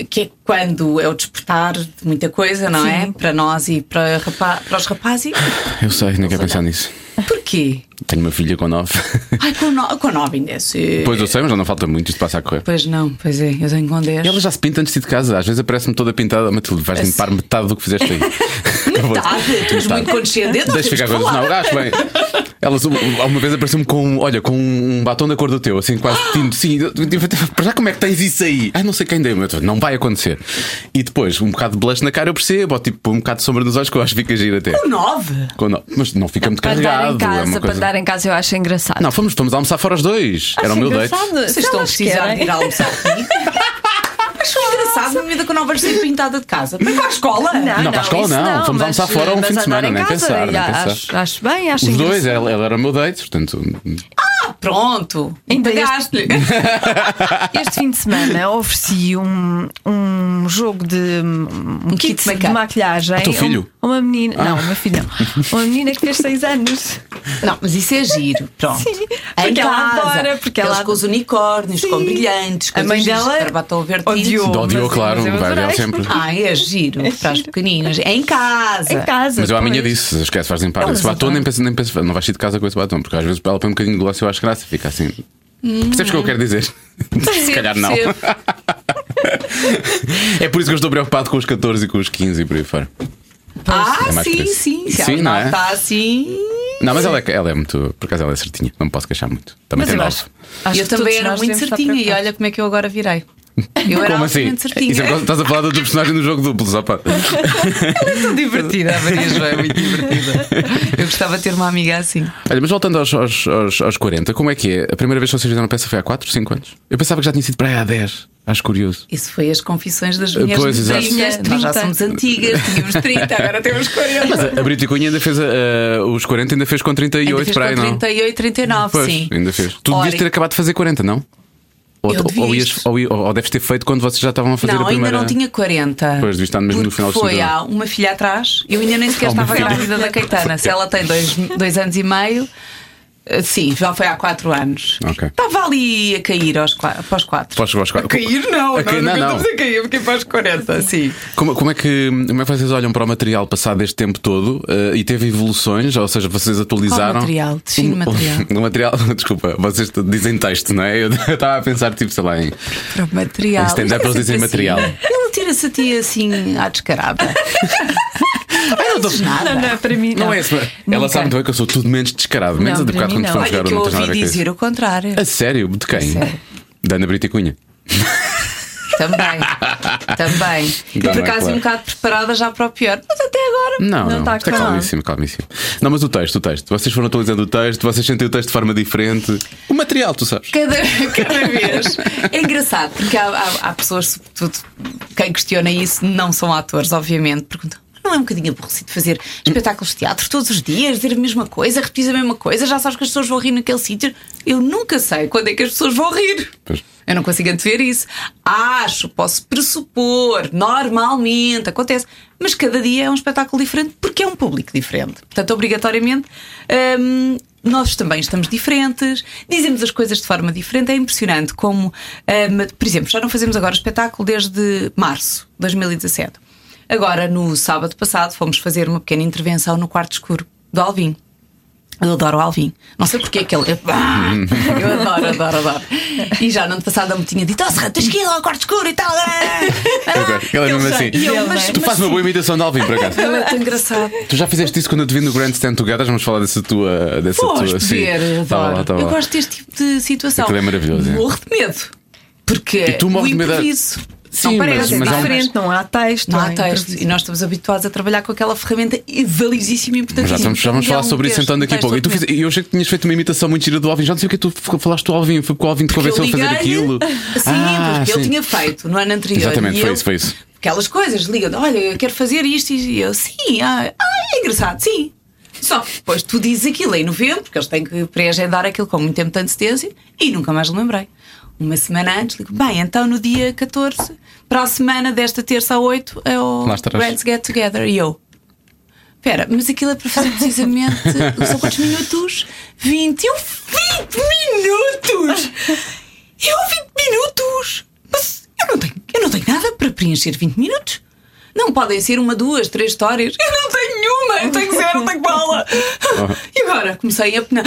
Que é quando é o despertar de muita coisa, não é? Para nós e para, para os rapazes. Eu sei, nem quero pensar nisso. Porquê? Tenho uma filha com nove. Ai, com, no, com 9 ainda é cedo. Pois eu sei, mas já não falta muito, isto passa a correr. Pois não, pois é, eu tenho com 10. E ela já se pinta antes de ir de casa, às vezes aparece-me toda pintada, mas tu vais limpar metade do que fizeste aí. <laughs> <laughs> Metade, tu és muito condescendente. Deixa ficar coisas. falar. Não, acho bem. Ela uma vez apareceu-me com, olha, com um batom da cor do teu, assim, quase tinto. Sim, eu- eu- para já como é que tens isso aí? Ah, não sei quem deu, não vai acontecer. E depois, um bocado de blush na cara eu percebo, ou tipo um bocado de sombra nos olhos que eu acho que fica giro até. Com 9. Com- não, mas não fica muito Para andar carregado. em é casa, uma para coisa... andar em casa eu acho engraçado. Não, fomos, fomos almoçar fora os dois. Era o meu date. Vocês estão a precisar de ir almoçar comigo? <laughs> Acho engraçado uma com novas sem pintada de casa. Mas para a escola? Não, para a escola isso não. Fomos mas- almoçar fora um fim de semana, em nem casa, pensar, nem já, pensar. Acho, acho bem, acho Os dois, ela, ela era o meu date, portanto. Ah, pronto. Ainda este- Pagaste-lhe. <laughs> Este fim de semana ofereci um, um jogo de um, kit kit, de maquilhagem. Ao teu filho? a Uma menina, não, uma filha não. <laughs> Uma menina que fez 6 anos. Não, mas isso é giro. Pronto. Sim, porque ela casa. adora, porque ela- com os unicórnios, com Sim. brilhantes, com A mãe dela batom verde. odiou. Odiou, mas- claro, mas vai ver sempre. Ah, é giro para as pequeninas. É em casa. Em casa. Mas eu à minha disse, esquece, limpar. Elas Esse batom nem pensa, nem pensa, não vais sair de casa com esse batom, porque às vezes ela põe um bocadinho de gloss e eu acho graça, fica assim. Percebes o que eu quero dizer? <laughs> Se calhar não. <laughs> É por isso que eu estou preocupado com os 14 e com os 15 e por aí fora. Ah, É sim, sim. Sim, ela não é? está assim. Não, mas ela é, ela é muito. Por acaso ela é certinha, não me posso queixar muito. Também Mas tem eu 9. acho, acho eu também era muito certinha e olha como é que eu agora virei. Eu era Como assim? certinha. Isso é porque estás a falar do teu personagem do jogo duplo, só para. muito divertida, a Maria João é muito divertida. Eu gostava de ter uma amiga assim. Olha, mas voltando aos, aos, aos, aos 40, como é que é? A primeira vez que vocês fizeram a peça foi há 4, 5 anos? Eu pensava que já tinha sido para aí há 10. Acho curioso. Isso foi as confissões das mulheres Pois, de exato. 30. Nós já 30. somos antigas, tínhamos 30, agora temos 40. Mas a, a Brita Cunha ainda fez a- os 40, ainda fez com 38 Ainda fez para aí, com não? 38, 39, Pois, sim. ainda fez. Tu Ora, devias ter acabado de fazer 40, não? Ou, ou, ias- ou, ou, deves ter feito quando vocês já estavam a fazer Não, a primeira. ainda não tinha 40. Pois, devia estar mesmo no final do Foi segundo há uma filha atrás, eu ainda nem sequer estava grávida da Caetana. Se ela tem dois, dois anos e meio, sim, já foi há 4 anos. Ok. Estava ali a cair aos, qua- para os 4. Podes aos quatro. A cair não, A cair, não, não. a cair, porque para os 40, sim. Como, como, é que, como é que vocês olham para o material passado este tempo todo eh, e teve evoluções? Ou seja, vocês atualizaram. Qual material? Define O- material. O, <laughs> o material, <laughs> desculpa, vocês dizem texto, não é? Eu <laughs> estava a pensar, tipo, sei lá, em. Para o material. Em stand-up eles Isto é dizem sempre material. assim. Ele tira-se a ti assim à descarada. Eu tô- Nada. Não, não, para mim não. Não é isso. Ela Nunca. sabe muito bem que eu sou tudo menos descarado. Menos Não, a para mim quando não. fomos jogar Olha que eu não a ouvi dizer o contrário. A sério? De quem? sério. Da Ana Brita Cunha. Também. Também. E por Também, acaso claro. um bocado preparada já para o pior. Mas até agora. Não, não, está isto é calado. calmíssimo, calmíssimo. Não, mas o texto, o texto. Vocês foram atualizando o texto, vocês sentem o texto de forma diferente. O material, tu sabes. Cada, <laughs> cada vez. É engraçado, porque há, há- há pessoas, sobretudo, quem questiona isso, não são atores, obviamente, perguntam. Não é um bocadinho aborrecido fazer espetáculos de teatro todos os dias, dizer a mesma coisa, repetir a mesma coisa, já sabes que as pessoas vão rir naquele sítio. Eu nunca sei quando é que as pessoas vão rir. Pois. Eu não consigo antever isso. Acho, posso pressupor, normalmente acontece, mas cada dia é um espetáculo diferente porque é um público diferente. Portanto, obrigatoriamente, hum, nós também estamos diferentes, dizemos as coisas de forma diferente. É impressionante como, hum, por exemplo, já não fazemos agora espetáculo desde março de 2017. Agora, no sábado passado, fomos fazer uma pequena intervenção no quarto escuro do Alvin. Eu adoro o Alvin. Não sei porque é que ele. Ah, eu adoro, adoro, adoro. E já no ano passado me tinha dito: Oh, Serra, tens que ir lá ao quarto escuro e tal. Ok, Ele é mesmo assim. E eu, Ele, mas, Tu mas fazes uma boa imitação de Alvin, por acaso. Ele é tão engraçado. Tu já fizeste isso quando eu te vi no Grand Stand Together? Vamos falar dessa tua. Dessa Podes tua ver, Estava adoro. lá, estava eu lá. gosto deste tipo de situação. Aquilo é maravilhoso, é. Morro de medo. Porque E tu morres de medo- improviso. Sim, não parece, mas- mas é há um- diferente, não há texto. Não há é texto. E nós estamos habituados a trabalhar com aquela ferramenta valiosíssima e Mas importantíssima. já, vamos, já vamos que é falar um sobre isso texto, então um daqui a pouco. E tu fiz, eu achei que tinhas feito uma imitação muito gira do Alvin. Já não sei o que é tu falaste do Alvin. Foi porque o Alvin te convenceu a fazer aquilo. Sim, Ah, porque ele sim. tinha feito no ano anterior. Exatamente, e foi eu- isso, foi isso. Aquelas coisas, liga olha, eu quero fazer isto e eu, sim, ah, ah, é engraçado, sim. Só que depois tu dizes aquilo em novembro, porque eles têm que pré-agendar aquilo com muito tempo de antecedência, e nunca mais me lembrei. Uma semana antes, ligo, bem, então no dia 14, para a semana desta terça a 8, é o. Brands Get Together. E eu, Espera, mas aquilo é para fazer precisamente. <laughs> São quantos minutos? 20. Eu 20 minutos! Eu 20 minutos! Mas eu não tenho, eu não tenho nada para preencher 20 minutos. Não podem ser uma, duas, três histórias. Eu não tenho nenhuma, eu tenho zero, não tenho bala. <laughs> E agora comecei a penar,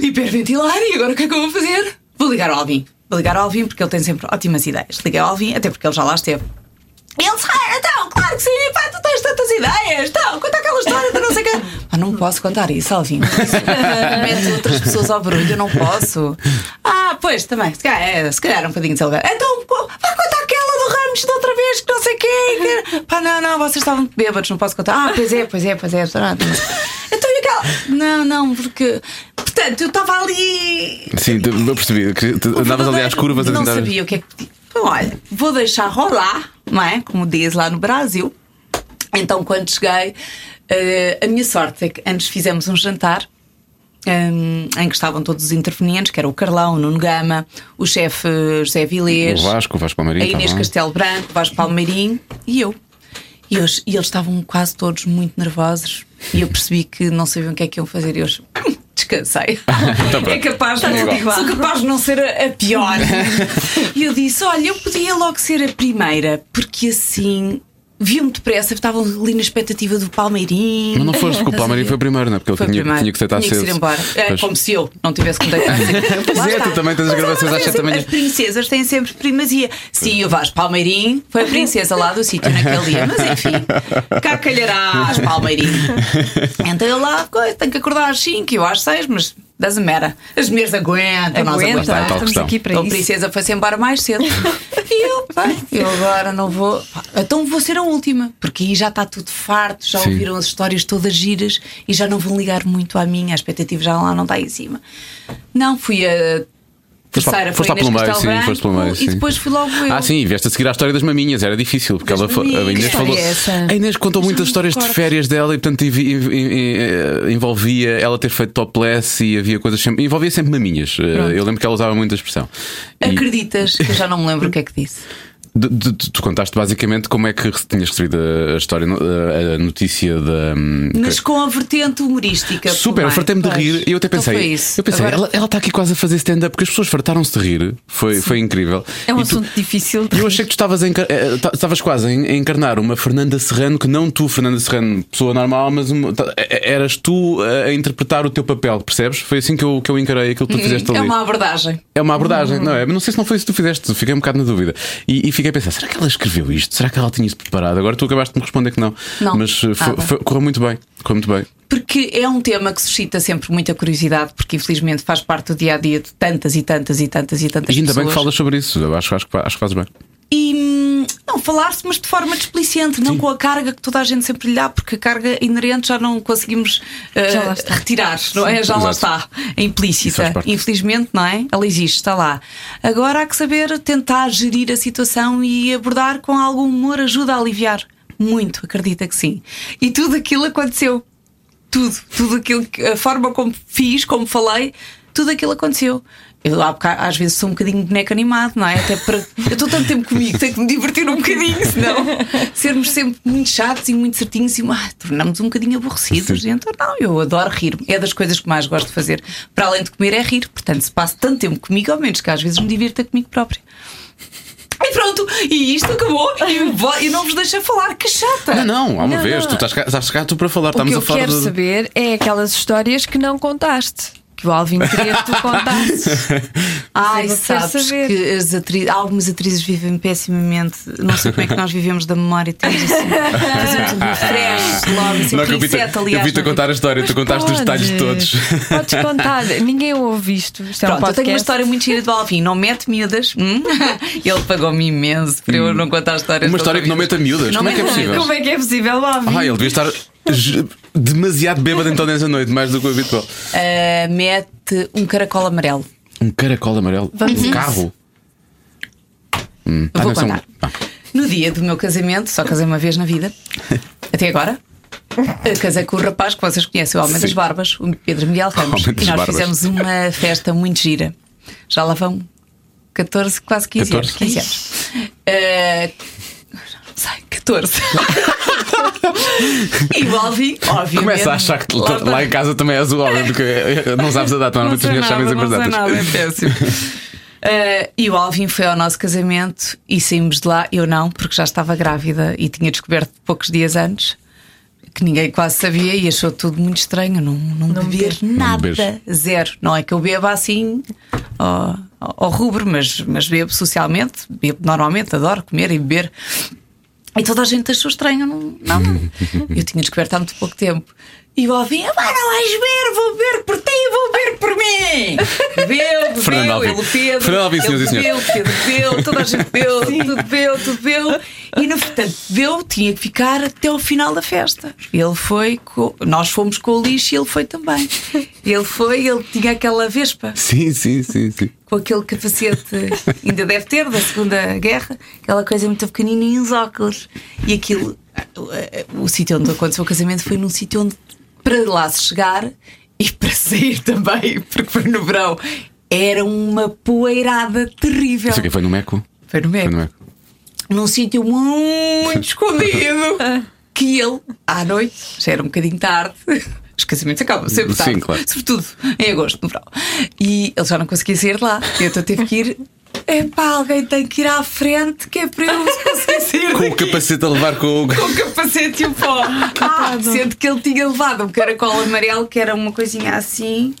hiperventilar. E agora o que é que eu vou fazer? Vou ligar ao Alvin. Vou ligar ao Alvin porque ele tem sempre ótimas ideias. Liguei ao Alvin, até porque ele já lá esteve. E ele disse, ah, então, claro que sim, pá, tu tens tantas ideias, então, conta aquela história de não sei o quê. <laughs> Pá, não posso contar isso, Alvin. <laughs> Mete outras pessoas ao barulho, eu não posso. Ah, pois, também, se calhar, é, se calhar um bocadinho desalgado. Então, vai contar aquela do Ramos da outra vez, que não sei o quê. que- <laughs> Pá, não, não, vocês estavam bêbados, não posso contar. Ah, pois é, pois é, pois é. Então e aquela. Não, não, porque. Portanto, eu estava ali. Sim, eu percebi. que tu Andavas ali às curvas a Não sabia o que é que olha, vou deixar rolar, não é? Como diz lá no Brasil. Então, quando cheguei, eh, a minha sorte é que antes fizemos um jantar. hum, em que estavam todos os intervenientes, que era o Carlão, o Nuno Gama, o chefe José Vilês, O Vasco, o Vasco Palmeirinho. a Inês tá. Castelo Branco, o Vasco Palmeirinho e eu. E, eles, e eles estavam quase todos muito nervosos e eu percebi que não sabiam o que é que iam fazer e eu hum, descansei. <laughs> Então é capaz de, É igual. sou capaz de não ser a, a pior. <laughs> e eu disse: Olha, eu podia logo ser a primeira, porque assim. Viam-me depressa, estavam ali na expectativa do Palmeirinho. Mas não foste, porque o <laughs> Palmeirinho foi primeiro, não é? Porque ele tinha, primeiro. tinha que deitar Tinha que cedo. ir embora. É, Pois. como se eu não tivesse que me deitar cedo. Pois é, tu também tens as gravações às sete da manhã. As princesas têm sempre primazia. Sim, o Vasco Palmeirinho foi a princesa lá do sítio naquele dia. Mas enfim, cá calharás, Palmeirinho. <laughs> Então eu lá, coisa, tenho que acordar às 5 eu às 6, mas das mera. As mulheres aguentam, nós aguentamos. tal estamos aqui para A isso. princesa foi-se embora mais cedo. <laughs> E eu, eu agora não vou. Então vou ser a última, porque aí já está tudo farto, já Sim. ouviram as histórias todas giras e já não vão ligar muito à minha, a expectativa já lá não está aí em cima. Não, fui a. Terceira foste foi lá pelo meio, sim, foste pelo meio, Branco, sim. E depois fui logo eu. Ah, sim, e vieste a seguir a história das maminhas, era difícil, porque Das ela foi- a. Inês falou. é? A Inês contou muitas histórias de férias dela e, portanto, envi- envolvia ela ter feito topless e havia coisas sempre. Envolvia sempre maminhas. Eh, Eu lembro que ela usava muita expressão. E Acreditas que eu já não me lembro o que é que disse? <laughs> de- de- de- tu contaste basicamente como é que tinhas recebido a, história, a, notícia da. hum, Mas com a vertente humorística. Super, fartei-me de rir e eu até Então pensei, foi isso. eu pensei, Agora- ela, ela está aqui quase a fazer stand-up porque as pessoas fartaram-se de rir, foi, foi incrível. É um E tu- assunto difícil. de E eu achei que tu estavas a, encar- eh, ta- estavas quase a en- a encarnar uma Fernanda Serrano que não tu, Fernanda Serrano, pessoa normal, mas uma- eh, eras tu a, interpretar o teu papel, percebes? Foi assim que eu, que eu encarei aquilo que tu fizeste ali. É uma abordagem. É uma abordagem, não é? Mas não sei se não foi isso que tu fizeste, fiquei um bocado na dúvida. E, e fiquei a pensar: será que ela escreveu isto? Será que ela tinha isso preparado? Agora tu acabaste de me responder que não. Não, Mas foi- foi- correu muito bem. Correu muito bem. Porque é um tema que suscita sempre muita curiosidade, porque infelizmente faz parte do dia a dia de tantas e tantas e tantas e tantas E ainda pessoas. bem que falas sobre isso. Eu acho, acho, que- acho que fazes bem. E hum, não falar-se, mas de forma desplicente, não com a carga que toda a gente sempre lhe dá, porque a carga inerente já não conseguimos uh, Já lá retirar, não é? Já lá Exato. está, é implícita. Infelizmente, não é? Ela existe, está lá. Agora há que saber tentar gerir a situação e abordar com algum humor ajuda a aliviar. Muito, acredita que sim. E tudo aquilo aconteceu. Tudo, tudo aquilo, que- a forma como fiz, como falei, tudo aquilo aconteceu. Eu às vezes sou um bocadinho boneco animado, não é? Até para. Eu estou tanto tempo comigo, tenho que me divertir um bocadinho, senão sermos sempre muito chatos e muito certinhos e ah, tornamos um bocadinho aborrecidos. Sim. Então, não, eu adoro rir-me. É das coisas que mais gosto de fazer. Para além de comer, é rir. Portanto, se passo tanto tempo comigo, ao menos que às vezes me divirta comigo própria. E pronto, e isto acabou e, e não vos deixa falar, que chata. Não, não, há uma Não, vez, não. tu estás cá, estás cá tu para falar, O estamos que eu a falar quero de- saber é aquelas histórias que não contaste. Que o Alvin queria que tu contasses. <laughs> Ai, quero sabes saber. que as atri- algumas atrizes vivem pessimamente. Não sei como é que nós vivemos da memória. Temos assim, fazemos um refresh logo, assim, Não, que eu vi-te reset, eu aliás. vi-te a contar a história, tu contaste os detalhes todos. Podes contar. Ninguém ouve isto. Isto é um Pronto, eu tenho uma história muito gira do Alvin. Não mete miúdas. Hum? <laughs> Ele pagou-me imenso para eu não contar histórias. Uma história que não meta miúdas, como é que é possível? Como é que é possível, Alvin? Ah, ele devia estar demasiado bêbado então nessa noite, mais do que o habitual. Ah, mete um caracol amarelo. Um caracol amarelo. Vamos um carro. Hum. Ah, Vou não, são- contar. Ah, No dia do meu casamento, só casei uma vez na vida, <laughs> até agora. eu Casei com o rapaz que vocês conhecem, o Homem das Sim. Barbas, o Pedro Miguel <laughs> Ramos. Das E nós Barbas. fizemos uma festa muito gira. Já lá vão 14, quase 15 anos. 14? 15 anos. Eh, não sei, 14. e o Alvin, obviamente. Começa a achar que lá lá, em casa também és o homem, porque não sabes a data, não normalmente as nada, sabem as não datas. nada, é péssimo. <laughs> Eh, e o Alvin foi ao nosso casamento e saímos de lá. Eu não, porque já estava grávida e tinha descoberto poucos dias antes que ninguém quase sabia e achou tudo muito estranho. Não, não, beber nada, bebes. zero. Não é que eu beba assim ao, ao rubro, mas, mas bebo socialmente, bebo normalmente, adoro comer e beber. E toda a gente achou estranho. Não, não, não. <laughs> Eu tinha descoberto há muito pouco tempo. E o Alvin, ah, não vais ver, vou ver por ti, vou ver por mim. <laughs> Bebeu, bebeu, ele, o Pedro. Fernando Alvim, ele senhoras e bebeu, senhores. Pedro bebeu, toda a gente bebeu, tudo bebeu, tudo bebeu. E no portanto, bebeu, tinha que ficar até ao final da festa. Ele foi, co- nós fomos com o lixo e ele foi também. Ele foi, ele tinha aquela vespa Sim, sim, sim, sim. com aquele capacete, ainda deve ter, da Segunda Guerra, aquela coisa muito pequenina e os óculos. E aquilo, o, o sítio onde aconteceu o casamento foi num sítio onde, para lá se chegar e para <laughs> sair também, porque foi no verão, era uma poeirada terrível. Isso aqui foi no Meco? Foi no Foi Meco no Meco. num sítio muito escondido <laughs> que ele, à noite, já era um bocadinho tarde. <laughs> Os casamentos acabam sempre Sim, tarde, claro. sobretudo em agosto, no verão. E ele já não conseguia sair de lá. E então teve que ir. Epá, alguém tem que ir à frente que é para eu <laughs> conseguir sair Com o daqui." capacete a levar com o. com o capacete e o pó. <laughs> Ah, sendo que ele tinha levado um caracol amarelo que era uma coisinha assim,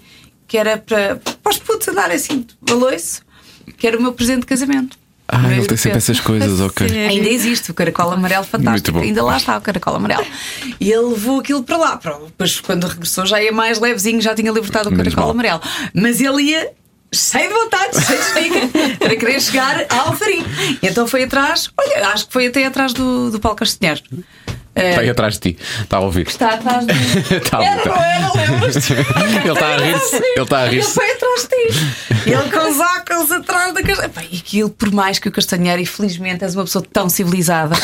que era para, para os putos andarem assim baloiço, que era o meu presente de casamento. Ah, ele tem sempre essas coisas, ok. Ainda existe o caracol amarelo fantástico. Muito bom. Ainda lá está o caracol amarelo. E ele levou aquilo para lá. Depois, quando regressou, já ia mais levezinho, já tinha libertado o Menos caracol mal. amarelo. Mas ele ia cheio de vontade, cheio de estica, para querer chegar ao. E então foi atrás, olha, acho que foi até atrás do, do Paulo Castanheiro. Eh, Está aí atrás de ti, está a ouvir. Está atrás de <laughs> Está a Era, não era, lembras-te? <laughs> Ele está a rir-se, ele está a Ele foi atrás de ti. Ele com os óculos atrás da castanheira. E aquilo, por mais que o castanheiro, e felizmente és uma pessoa tão civilizada,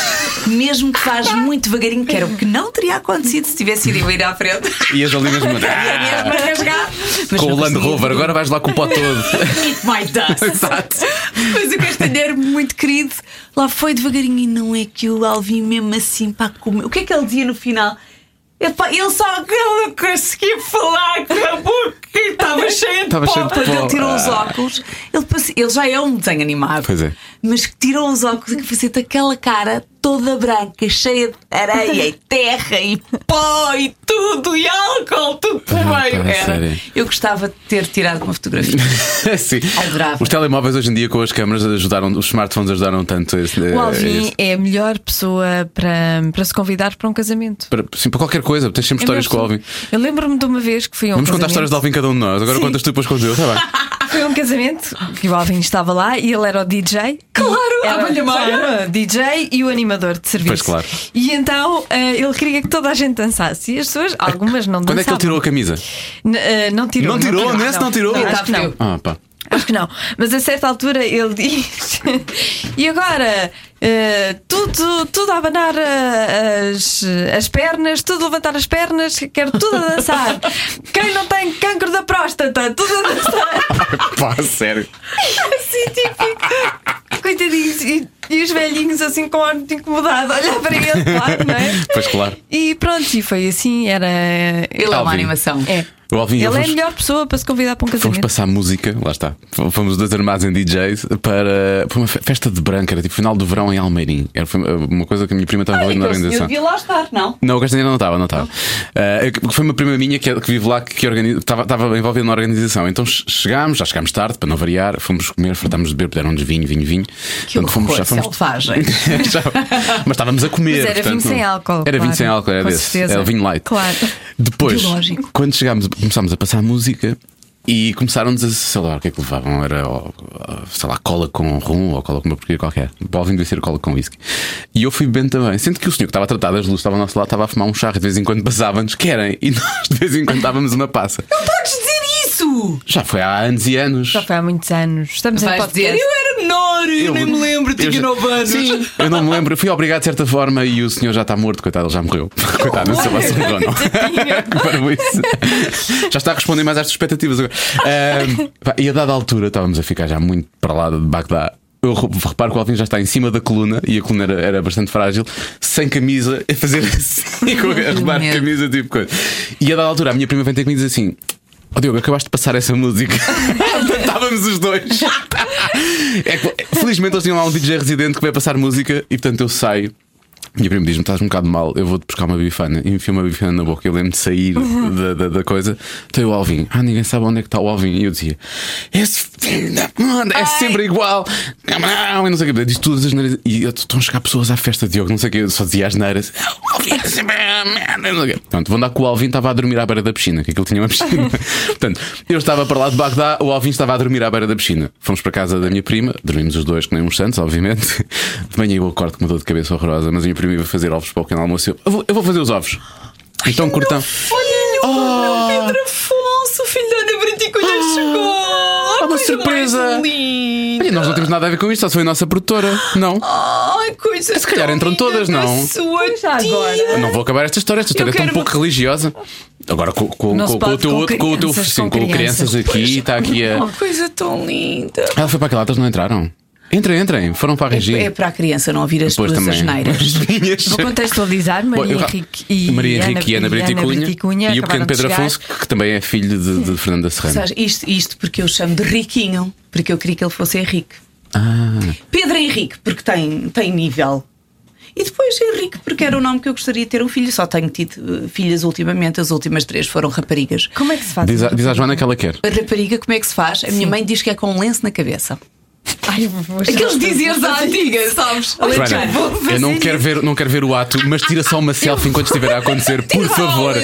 mesmo que faz muito devagarinho, que era o que não teria acontecido se tivesse ido ir à frente. E as ali mesmo. Ia mesmo a <laughs> rasgar. Mas Com o Land. Rover, agora vais lá com o pó todo. Eat my dust. Exato. Mas o castanheiro, muito querido, lá foi devagarinho e não é que o Alvin, mesmo assim, para comer. O que é que ele dizia no final? Epá, ele só que ele não conseguia falar com a boca e estava cheio de pó. cheio de Quando pó. ele tirou os Ah. óculos, ele, ele já é um desenho animado. Pois é. Mas que tirou os óculos e que fazia aquela cara toda branca, cheia de areia e terra e pó e tudo, e álcool, tudo por meio. pá, Era. Eu gostava de ter tirado uma fotografia. <laughs> Sim. Adorava. Os telemóveis hoje em dia com as câmaras ajudaram, os smartphones ajudaram tanto. esse- O Alvin é a melhor pessoa para, para se convidar para um casamento. Para, sim, para qualquer coisa, tens sempre É histórias com o. Alvin. Eu lembro-me de uma vez que fui a um Vamos contar casamento. histórias de Alvin cada um de nós. Agora Sim. contas tu depois com Deus. Está bem. <laughs> Foi um casamento que o Alvin estava lá e ele era o DJ. Claro, era, claro, DJ e o animador de serviço. Pois, claro. E então eh, ele queria que toda a gente dançasse. E as pessoas, algumas não Quando é que ele dançavam. tirou a camisa? N- eh, não tirou. Não tirou? Nesse não tirou? Acho que não. Ah, pá. Acho que não. Mas a certa altura ele <laughs> diz: E agora? eh, tudo, tudo a abanar eh, as, as pernas, tudo a levantar as pernas, quero tudo a dançar. Quem não tem cancro da próstata, tudo a dançar. <laughs> Pá, sério. Assim, tipo, coitadinhos. E, e os velhinhos, assim, com o ar muito incomodado, olhar para ele, claro, não é? Pois claro. E pronto, e foi assim, era. Ele é uma animação. É. O Alvin eu Ele é a fomos- melhor pessoa para se convidar para um Fomos casamento. passar música, lá está. Fomos dois armados em DJs para, para uma fe- festa de branco, era tipo final do verão em Almeirim. Era foi uma coisa que a minha prima estava ali na organização. devia lá estar, não? Não, o Castanheira não estava, não estava. Que foi uma prima minha que, que vive lá que, que organiza- estava, estava envolvida na organização. Então che- chegámos, já chegámos tarde, para não variar, fomos comer, fartámos de beber, deram-nos vinho, vinho, vinho. Que horror, selvagem. <laughs> Já- mas estávamos a comer. Mas era portanto, vinho sem álcool, Era vinho claro. sem álcool, era Com desse. certeza. Era vinho light. Claro. Depois, Biológico. quando chegámos, começámos a passar música. E começaram-nos a, sei lá, o que é que levavam? Era, sei lá, cola com rum ou cola com uma porcaria qualquer. O Alvin devia ser cola com whisky. E eu fui bebendo também. Sendo que o senhor que estava a tratar das luzes estava ao nosso lado, estava a fumar um charro de vez em quando passava-nos, querem. E <laughs> nós de vez em quando dávamos uma passa. Podes dizer isso! Já foi há anos e anos. Já foi há muitos anos. Estamos em Vais dizer, podcast. eu era menor, eu, nem me lembro, eu tinha já- 9 anos. Sim, eu não me lembro. Eu fui obrigado de certa forma e o senhor já está morto, coitado, ele já morreu. <laughs> Coitado, não sei lá se morreu ou não. Já está a responder mais às expectativas agora. Pá, e a dada altura estávamos a ficar já muito para lá de Bagdá. Eu re- reparo que o Alvin já está em cima da coluna e a coluna era, era bastante frágil, sem camisa, a fazer assim, <laughs> com a arrumar a camisa, tipo coisa. E a dada altura a minha prima vem ter comigo e diz assim: Ó Diogo, acabaste de passar essa música. <laughs> Estávamos os dois. <laughs> É que, felizmente eles tinham lá um DJ residente que veio passar música e portanto eu saio. Minha prima diz-me: estás um bocado mal, eu vou-te buscar uma bifana. E enfio uma bifana na boca. Eu lembro de sair da, da, da coisa. Tem o Alvin. Ah, ninguém sabe onde é que está o Alvin. E eu dizia: Esse filho da puta é sempre igual. Não, e não sei o que. Diz todas as neiras. E eu- estão a chegar pessoas à festa de Diogo. Não sei o que. Eu só dizia as neiras. O Alvin é sempre merda. Pronto, vou andar com o Alvin. Estava a dormir à beira da piscina. Que aquilo tinha uma piscina. <laughs> Portanto, eu estava para lá de Bagdá. O Alvin estava a dormir à beira da piscina. Fomos para casa da minha prima. Dormimos os dois, que nem uns santos, obviamente. De manhã eu acordo com uma dor de cabeça horrorosa. Mas a minha prima ia fazer ovos para o pequeno almoço. Eu, eu vou, eu vou fazer os ovos. Então cortamos. Olha, Oh. o meu Pedro Afonso, filho da Ana Briticolha chegou! uma Coisa surpresa. mais linda. Olha, nós não temos nada a ver com isto, só foi a nossa produtora. Não. Ai, coisa Se calhar entram todas, da não? Sua Já tia. agora. Não vou acabar esta história, esta história é tão quero pouco religiosa. Agora com, com, com, com o teu outro, com o teu sim, com com crianças crianças. aqui, está aqui a. Oh, coisa tão linda. Ela foi para aquela, elas não entraram. Entrem, entrem, foram para a regia. É para a criança não ouvir as Depois tuas asneiras. <laughs> Vou contextualizar Bom, Maria eu- Henrique e Maria Henrique e Ana Brito e Cunha, Brito e o pequeno Pedro chegar. Afonso, que também é filho de, de Fernanda Serrano. Sabes, isto, isto porque eu chamo de Riquinho, porque eu queria que ele fosse Henrique. Ah, Pedro Henrique, porque tem, tem nível. E depois Henrique, porque era o nome que eu gostaria de ter um filho. Só tenho tido eh, filhas ultimamente, as últimas três foram raparigas. Como é que se faz? diz, a, diz à Joana que ela quer. A rapariga, como é que se faz? A minha mãe diz que é com um lenço na cabeça. Ai, eu vou Aqueles dizeres à antiga, sabes? Joana, eu não quero, ver, não quero ver o ato, mas tira só uma selfie enquanto estiver a acontecer, por favor.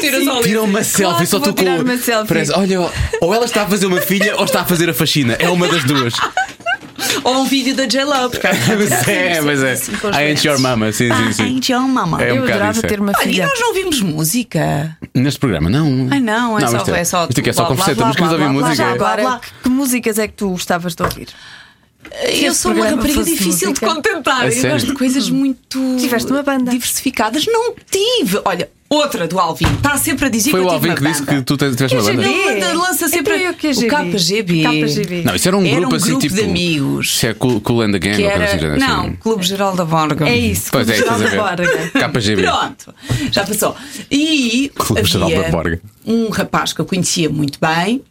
tira só Tira uma selfie, só tu com. tirar uma selfie. Parece, olha, ou ela está a fazer uma filha ou está a fazer a faxina. É uma das duas. <laughs> Ou um vídeo da J-Lo. porque <laughs> Mas é, mas é. I ain't your mama, sim, sim, Ah, sim. ain't your mama. É um Eu bocado adorava isso, é. ter uma Olha, e filha. nós não ouvimos música. Neste programa, não. Ai, não, é só- isto é só Isto aqui é só blá, blá, conversa, blá, mas queremos blá, ouvir blá, música. blá, blá. Agora, que músicas é que tu gostavas de ouvir? Eu esse sou uma rapariga difícil música. de contentar. A Eu sério? gosto de coisas muito. Tiveste uma banda. Diversificadas. Não tive. Olha, outra do Alvin. Está sempre a dizer Foi que o eu tive Alvin que disse que tu tens- tiveste uma banda. Ele lança sempre Então, o KGB? o KGB. KGB. Não, isso era um Era grupo um assim grupo tipo. de amigos. Isso é cool, cool and the Gang Que ou coisa assim, era, não, sei. Clube Geral da Borga. É isso, Pois é, Clube a Geral da. Borga. KGB. Pronto, já passou. E Clube Geral da Borga. um rapaz que eu conhecia muito bem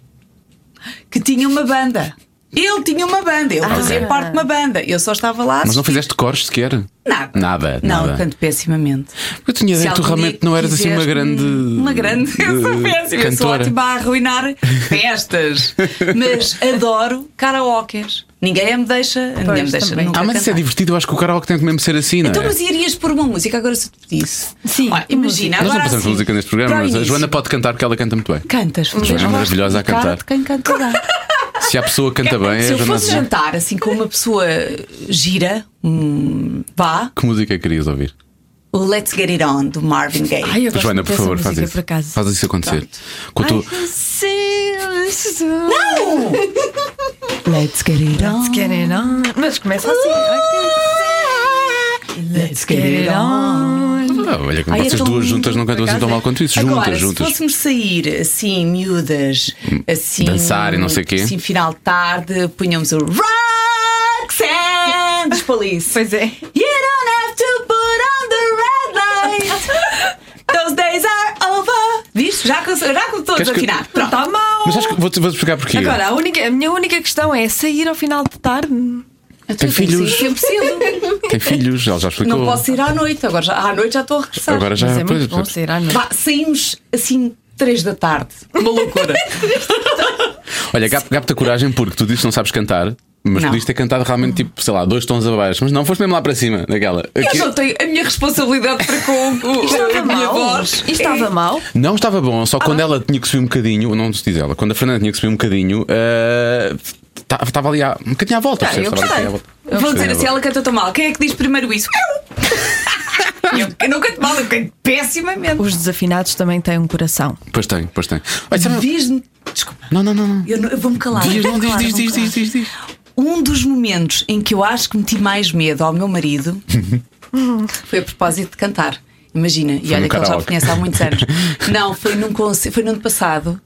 que tinha uma banda. Ele tinha uma banda, ele fazia ok. parte de uma banda. Eu só estava lá. Mas não fizeste cores sequer? Nada. Nada, Não, nada. canto pessimamente. Eu tinha ideia que tu realmente não eras assim uma grande. Uma grande. <laughs> Eu sou eh, péssima, eu sou ótima a arruinar festas. <laughs> Mas adoro karaokes. Ninguém me deixa. ninguém me deixa também. nunca Ah, mas isso é divertido, eu acho que o karaoke tem que mesmo ser assim, não Então, é? mas irias pôr uma música agora se eu te pedisse? Sim, Olha, que imagina, Nós não agora passamos assim, música neste programa, mas a. Joana pode cantar porque ela canta muito bem. Cantas, Joana é maravilhosa a cantar. Quem canta. Se a pessoa canta bem, é Se a eu Joana fosse Azevedo. jantar assim com uma pessoa gira, hum, vá, Que música querias ouvir? o Let's Get It On do Marvin Gaye. Ai, eu gosto Joana, muito por dessa favor, faz música, isso. por acaso. Faz isso acontecer. Com a tua- Não! Let's Get It On. Let's get it on. Mas começa assim. Let's Get It On. Ah, olha, como Ai, é vocês tão duas juntas não cantam assim tão mal quanto isso. Agora, Juntas, se juntas. fôssemos sair assim, miúdas, assim. Dançar e não sei quê. Assim, final de tarde, punhamos o Roxanne dos Police. <laughs> Pois é. You don't have to put on the red light. <laughs> Those days are over. Viste? Já já que todos Queres que- afinar. Não Pronto. está mal. Mas acho que vou-te vou explicar porquê. Agora, a, única, a minha única questão é sair ao final de tarde. Então, eu tenho que filhos. <laughs> Tem filhos, ela já explicou. Não posso ir à noite. Agora já, à noite já estou a regressar. Agora já. Mas é pois, muito bom sair à noite. Vá, saímos assim, três da tarde. Uma loucura. <laughs> Olha, gap- gapta coragem porque tu dizes que não sabes cantar, mas Não. podias ter cantado realmente tipo, sei lá, dois tons abaixo, mas não foste mesmo lá para cima, daquela. Eu Aqui- não tenho a minha responsabilidade para com o, Estava a minha mal. voz. Isto estava mal. Não estava bom, só quando ela tinha que subir um bocadinho, não se diz ela, quando a Fernanda tinha que subir um bocadinho, ta- estava ali à, um bocadinho à volta. Ah, eu gostei. volta. Vão dizer Sim, assim, ela canta tão mal. Quem é que diz primeiro isso? Eu! <laughs> eu, eu não canto mal, eu canto pessimamente. Os desafinados também têm um coração. Pois tem, pois tem. Diz-me. Desculpa, Não, não, não. não. eu, não- eu vou-me calar. Diz, não, diz, diz, vou-me diz, diz, diz, diz. Um dos momentos em que eu acho que meti mais medo ao meu marido <laughs> foi a propósito de cantar. Imagina, e olha no que ele já me karaoke. conhece há muitos anos. <laughs> Não, foi num concerto, foi no ano passado,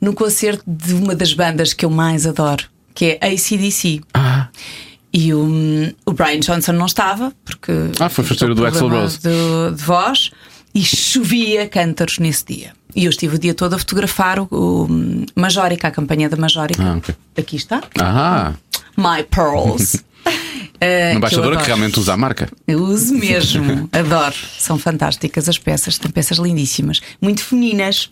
num concerto de uma das bandas que eu mais adoro, que é ACDC. Ah, E o, o Brian Johnson não estava, porque. Ah, foi fazer do problema Rose. De, de voz e chovia cântaros nesse dia. E eu estive o dia todo a fotografar o, o Majorica, a campanha da Majorica. Ah, ok. Aqui está. ah. My Pearls. <laughs> Eh, Uma que embaixadora que adoro. realmente usa a marca. Eu uso mesmo, <laughs> adoro. São fantásticas as peças, têm peças lindíssimas, muito femininas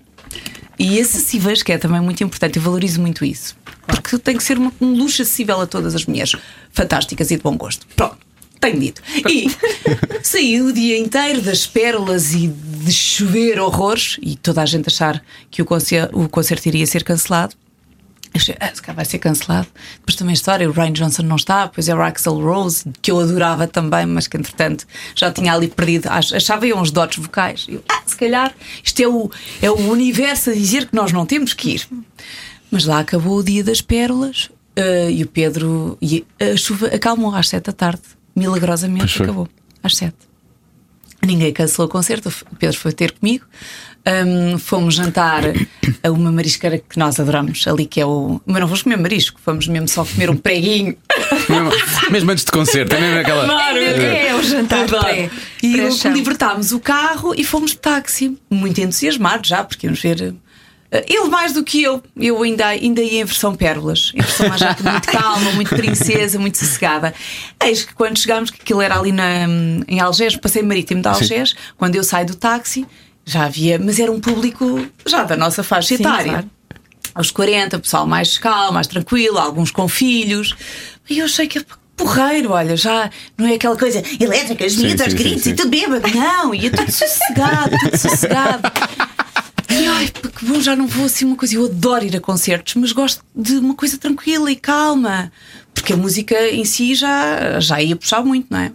e acessíveis, que é também muito importante. Eu valorizo muito isso, porque tem que ser uma- um luxo acessível a todas as mulheres fantásticas e de bom gosto. Pronto. Tenho dito. E <laughs> saí o dia inteiro das pérolas e de chover horrores e toda a gente achar que o concerto, o concerto iria ser cancelado. Achei, ah, se calhar vai ser cancelado. Depois também a história, o Ryan Johnson não está, depois é o Axel Rose, que eu adorava também, mas que entretanto já tinha ali perdido, ach- achava eu uns dotes vocais. Eu, ah, se calhar isto é o, é o universo a dizer que nós não temos que ir. Mas lá acabou o dia das pérolas ah, e o Pedro. E a chuva acalmou às sete da tarde, milagrosamente acabou, às sete. Ninguém cancelou o concerto, o Pedro foi ter comigo. Hum, fomos jantar a uma marisqueira que nós adoramos ali, que é o. Mas não fomos comer marisco, fomos mesmo só comer um preguinho. Mesmo, mesmo antes de concerto, é mesmo aquela. É o jantar Adoro. pré. E pré-chão. libertámos o carro e fomos de táxi, muito entusiasmados já, porque íamos ver. eh, Ele mais do que eu. Eu ainda, ainda ia em versão pérolas. Em versão mais muito <laughs> calma, muito princesa, muito sossegada. Eis que quando chegámos, que aquilo era ali na, em Algés, passeio marítimo de Algés, quando eu saio do táxi, já havia, mas era um público já da nossa faixa Sim, etária. claro. Aos 40, pessoal mais calmo, mais tranquilo, alguns com filhos. E eu achei que é porreiro, olha, já não é aquela coisa elétrica, as miúdas aos sim, sim, gritos sim. e tudo bêbado. Não, ia tudo sossegado, tudo <laughs> sossegado. E ai, que bom, já não vou assim uma coisa. Eu adoro ir a concertos, mas gosto de uma coisa tranquila e calma. Porque a música em si já, já ia puxar muito, não é?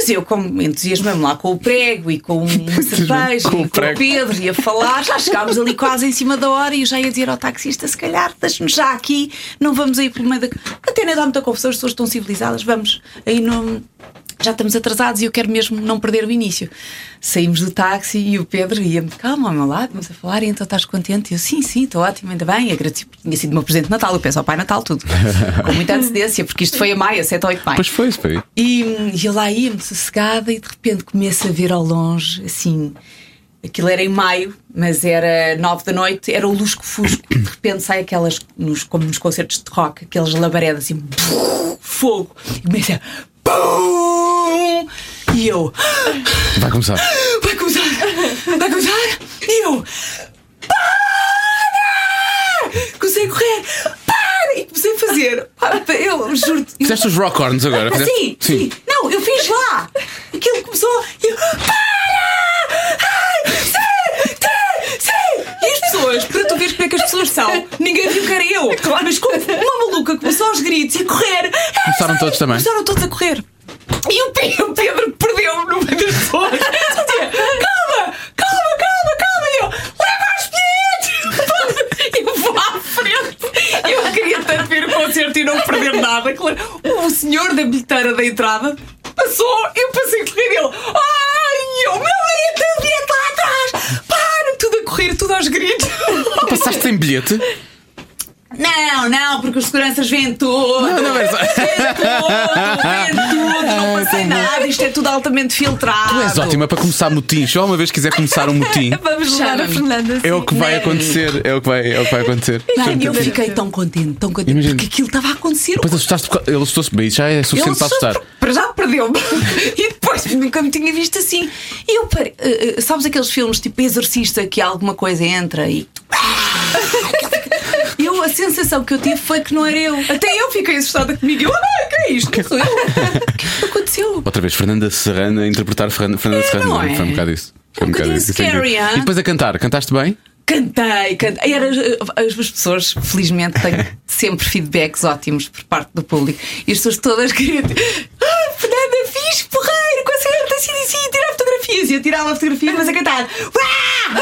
Mas eu, como entusiasmei-me lá com o prego e com <laughs> uma cerveja Com o e com o. Pedro e a falar, já chegámos ali quase em cima da hora e eu já ia dizer ao taxista: se calhar, deixa-nos já aqui, não vamos aí pelo meio da. Até nem dá muita confusão, as pessoas estão civilizadas, vamos aí no. Já estamos atrasados e eu quero mesmo não perder o início. Saímos do táxi e o Pedro ia-me calma ao meu lado, vamos a falar, e então estás contente? E eu, sim, sim, estou ótimo, ainda bem, agradeci, porque tinha sido o meu presente de Natal, eu penso ao Pai Natal, tudo. <laughs> Com muita antecedência, porque isto foi a maio, a 7 ou 8 de maio. Pois foi, foi. E, e eu lá ia-me sossegada e de repente começo a ver ao longe, assim, aquilo era em maio, mas era nove da noite, era o lusco-fusco. De repente sai aquelas, nos, como nos concertos de rock, aquelas labaredas assim, <laughs> fogo. E começa a. Pum! E eu. Vai começar. Vai começar! Vai começar! E eu. Para! Comecei a correr! Para! E comecei a fazer. Eu juro-te. eu- Fizeste os rock horns agora? ah, fizeste? sim, sim, Não, eu fiz lá. Aquilo começou e eu. Para! Ai, sim, sim, sim! E as pessoas, para tu veres como é que as pessoas são, ninguém viu que era eu. Mas como uma maluca começou aos gritos e a correr. "Ah, Começaram sim!" todos também? Começaram todos a correr. E o Pedro, Pedro perdeu-me no meio das pessoas. Calma, calma, calma, calma. E eu, leva as bilhetes! Eu vou à frente. Eu queria tanto ver o concerto e não perder nada. Claro, o senhor da bilheteira da entrada passou, eu passei a correr ele, ai, eu, meu marido tem o bilhete lá atrás. Para, tudo a correr, tudo aos gritos. Passaste sem bilhete? Não, não, porque os seguranças veem tudo. Não, não, é só- Veem tudo, veem tudo, não passei nada, isto é tudo altamente filtrado. Tu és ótima para começar motins. Se uma vez quiser começar um motim, <laughs> Vamos levar a. Fernanda. é o que vai acontecer. É o que vai, é o que vai acontecer. Não, eu fiquei tão contente, tão contente, Imagina. porque aquilo estava a acontecer. Depois assustaste, ele assustou-se bem, isso já é suficiente para assustar. Para já perdeu-me. <laughs> e depois nunca me tinha visto assim. E eu parei. eh, eh, sabes aqueles filmes tipo Exorcista que alguma coisa entra e. <laughs> Eu, a sensação que eu tive foi que não era eu. Até eu fiquei assustada comigo. Eu, ah, que é isto? Não sou eu. <laughs> O que é que aconteceu? Outra vez, Fernanda Serrana a interpretar Fernanda, Fernanda Serrana. não é? Foi um bocado isso. Foi É um bocadinho isso. É scary? E depois a cantar, cantaste bem? Cantei, cantei. Era, as pessoas, felizmente, têm <laughs> sempre feedbacks ótimos por parte do público. E as pessoas todas queriam. Ah, Fernanda, fixe, porreiro, concerto, assim, assim, tirar fotografias. E eu tirava a fotografia, mas a cantar. <laughs> Uá!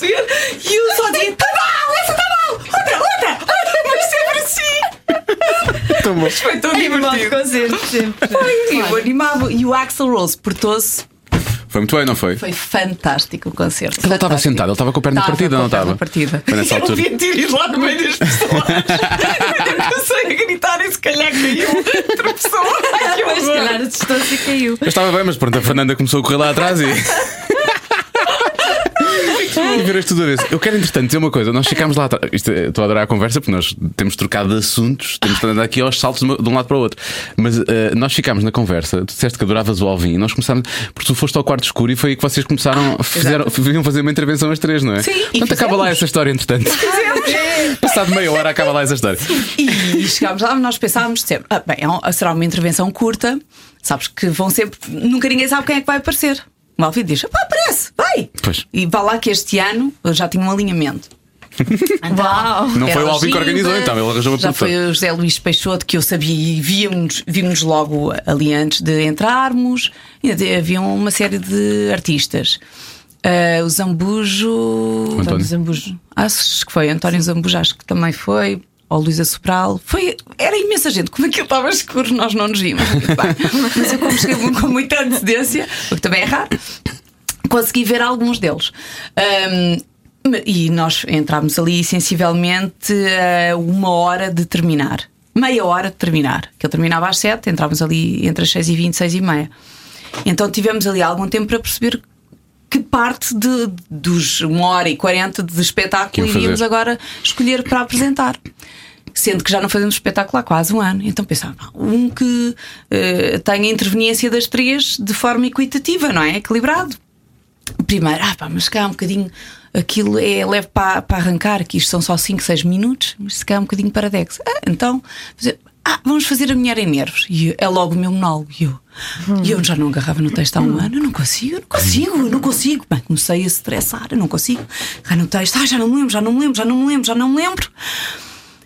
Perceber? E eu só dizia: tá mal, essa tá mal, outra, outra, outra, mas sempre assim. Tão bom. Foi tão divertido. concerto, sempre. Eu animava. E o Axel Rose portou-se. Foi muito bem, não foi? Foi fantástico o concerto. Ele estava sentado, ele estava com a perna Estava partida, com não a perna estava? partida. Foi nessa <laughs> altura. Eu devia ter ido lá no meio das pessoas. <laughs> eu comecei a gritar e se calhar caiu outra pessoa. <laughs> Ai, que Depois, se calhar, a distância caiu. Eu estava bem, mas pronto, a Fernanda começou a correr lá atrás e. E ver. Eu quero, entretanto, dizer uma coisa. Nós ficámos lá. Isto, é- estou a adorar a conversa porque nós temos trocado de assuntos, temos andar aqui aos saltos de um lado para o outro. Mas eh, nós ficámos na conversa. Tu disseste que adoravas o Alvin e nós começámos. Porque tu foste ao quarto escuro e foi aí que vocês começaram. fizeram, vinham fazer uma intervenção às três, não é? Sim, Portanto, acaba lá essa história, entretanto. <laughs> Passado meia hora, acaba lá essa história. E chegámos lá, nós pensávamos sempre: ah, bem, é será uma intervenção curta, sabes que vão sempre. Nunca ninguém sabe quem é que vai aparecer. O Alvin diz: pá, aparece, vai! Pois. E vá lá que este ano eu já tinha um alinhamento. <laughs> Então, Uau! Não era foi o Alvin que organizou, então, ele arranjou uma Já produção. foi o José Luís Peixoto que eu sabia e víamos, vimos logo ali antes de entrarmos. E havia uma série de artistas. Ah, o Zambujo. António. Zambujo. Acho que foi. António Zambujo, acho que também foi. Ou Luísa Sobral. Foi, era imensa gente. Como aquilo estava escuro, nós não nos vimos. <laughs> Mas eu, como cheguei com muita antecedência, o que também é raro, consegui ver alguns deles. Ahm, e nós entramos ali sensivelmente a uma hora de terminar. Meia hora de terminar. Que ele terminava às sete, entrávamos ali entre as seis e vinte, seis e meia. Então tivemos ali algum tempo para perceber que parte de, dos uma hora e quarenta de Que espetáculo iríamos agora escolher para apresentar. Sendo que já não fazemos espetáculo há quase um ano. Então pensava, um que eh, tenha interveniência das três de forma equitativa, não é? Equilibrado. Primeiro, ah pá, mas cá um bocadinho aquilo é leve para, para arrancar, que isto são só 5, 6 minutos, mas se calhar um bocadinho para. Ah, então, ah, vamos fazer a mulher em nervos. E eu- é logo o meu monólogo. E eu, e eu já não agarrava no texto há um ano, eu não consigo, eu não consigo, eu não consigo. Bem, comecei a estressar, eu não consigo. Agarrar no texto, ah, já não me lembro, já não me lembro, já não me lembro, já não me lembro.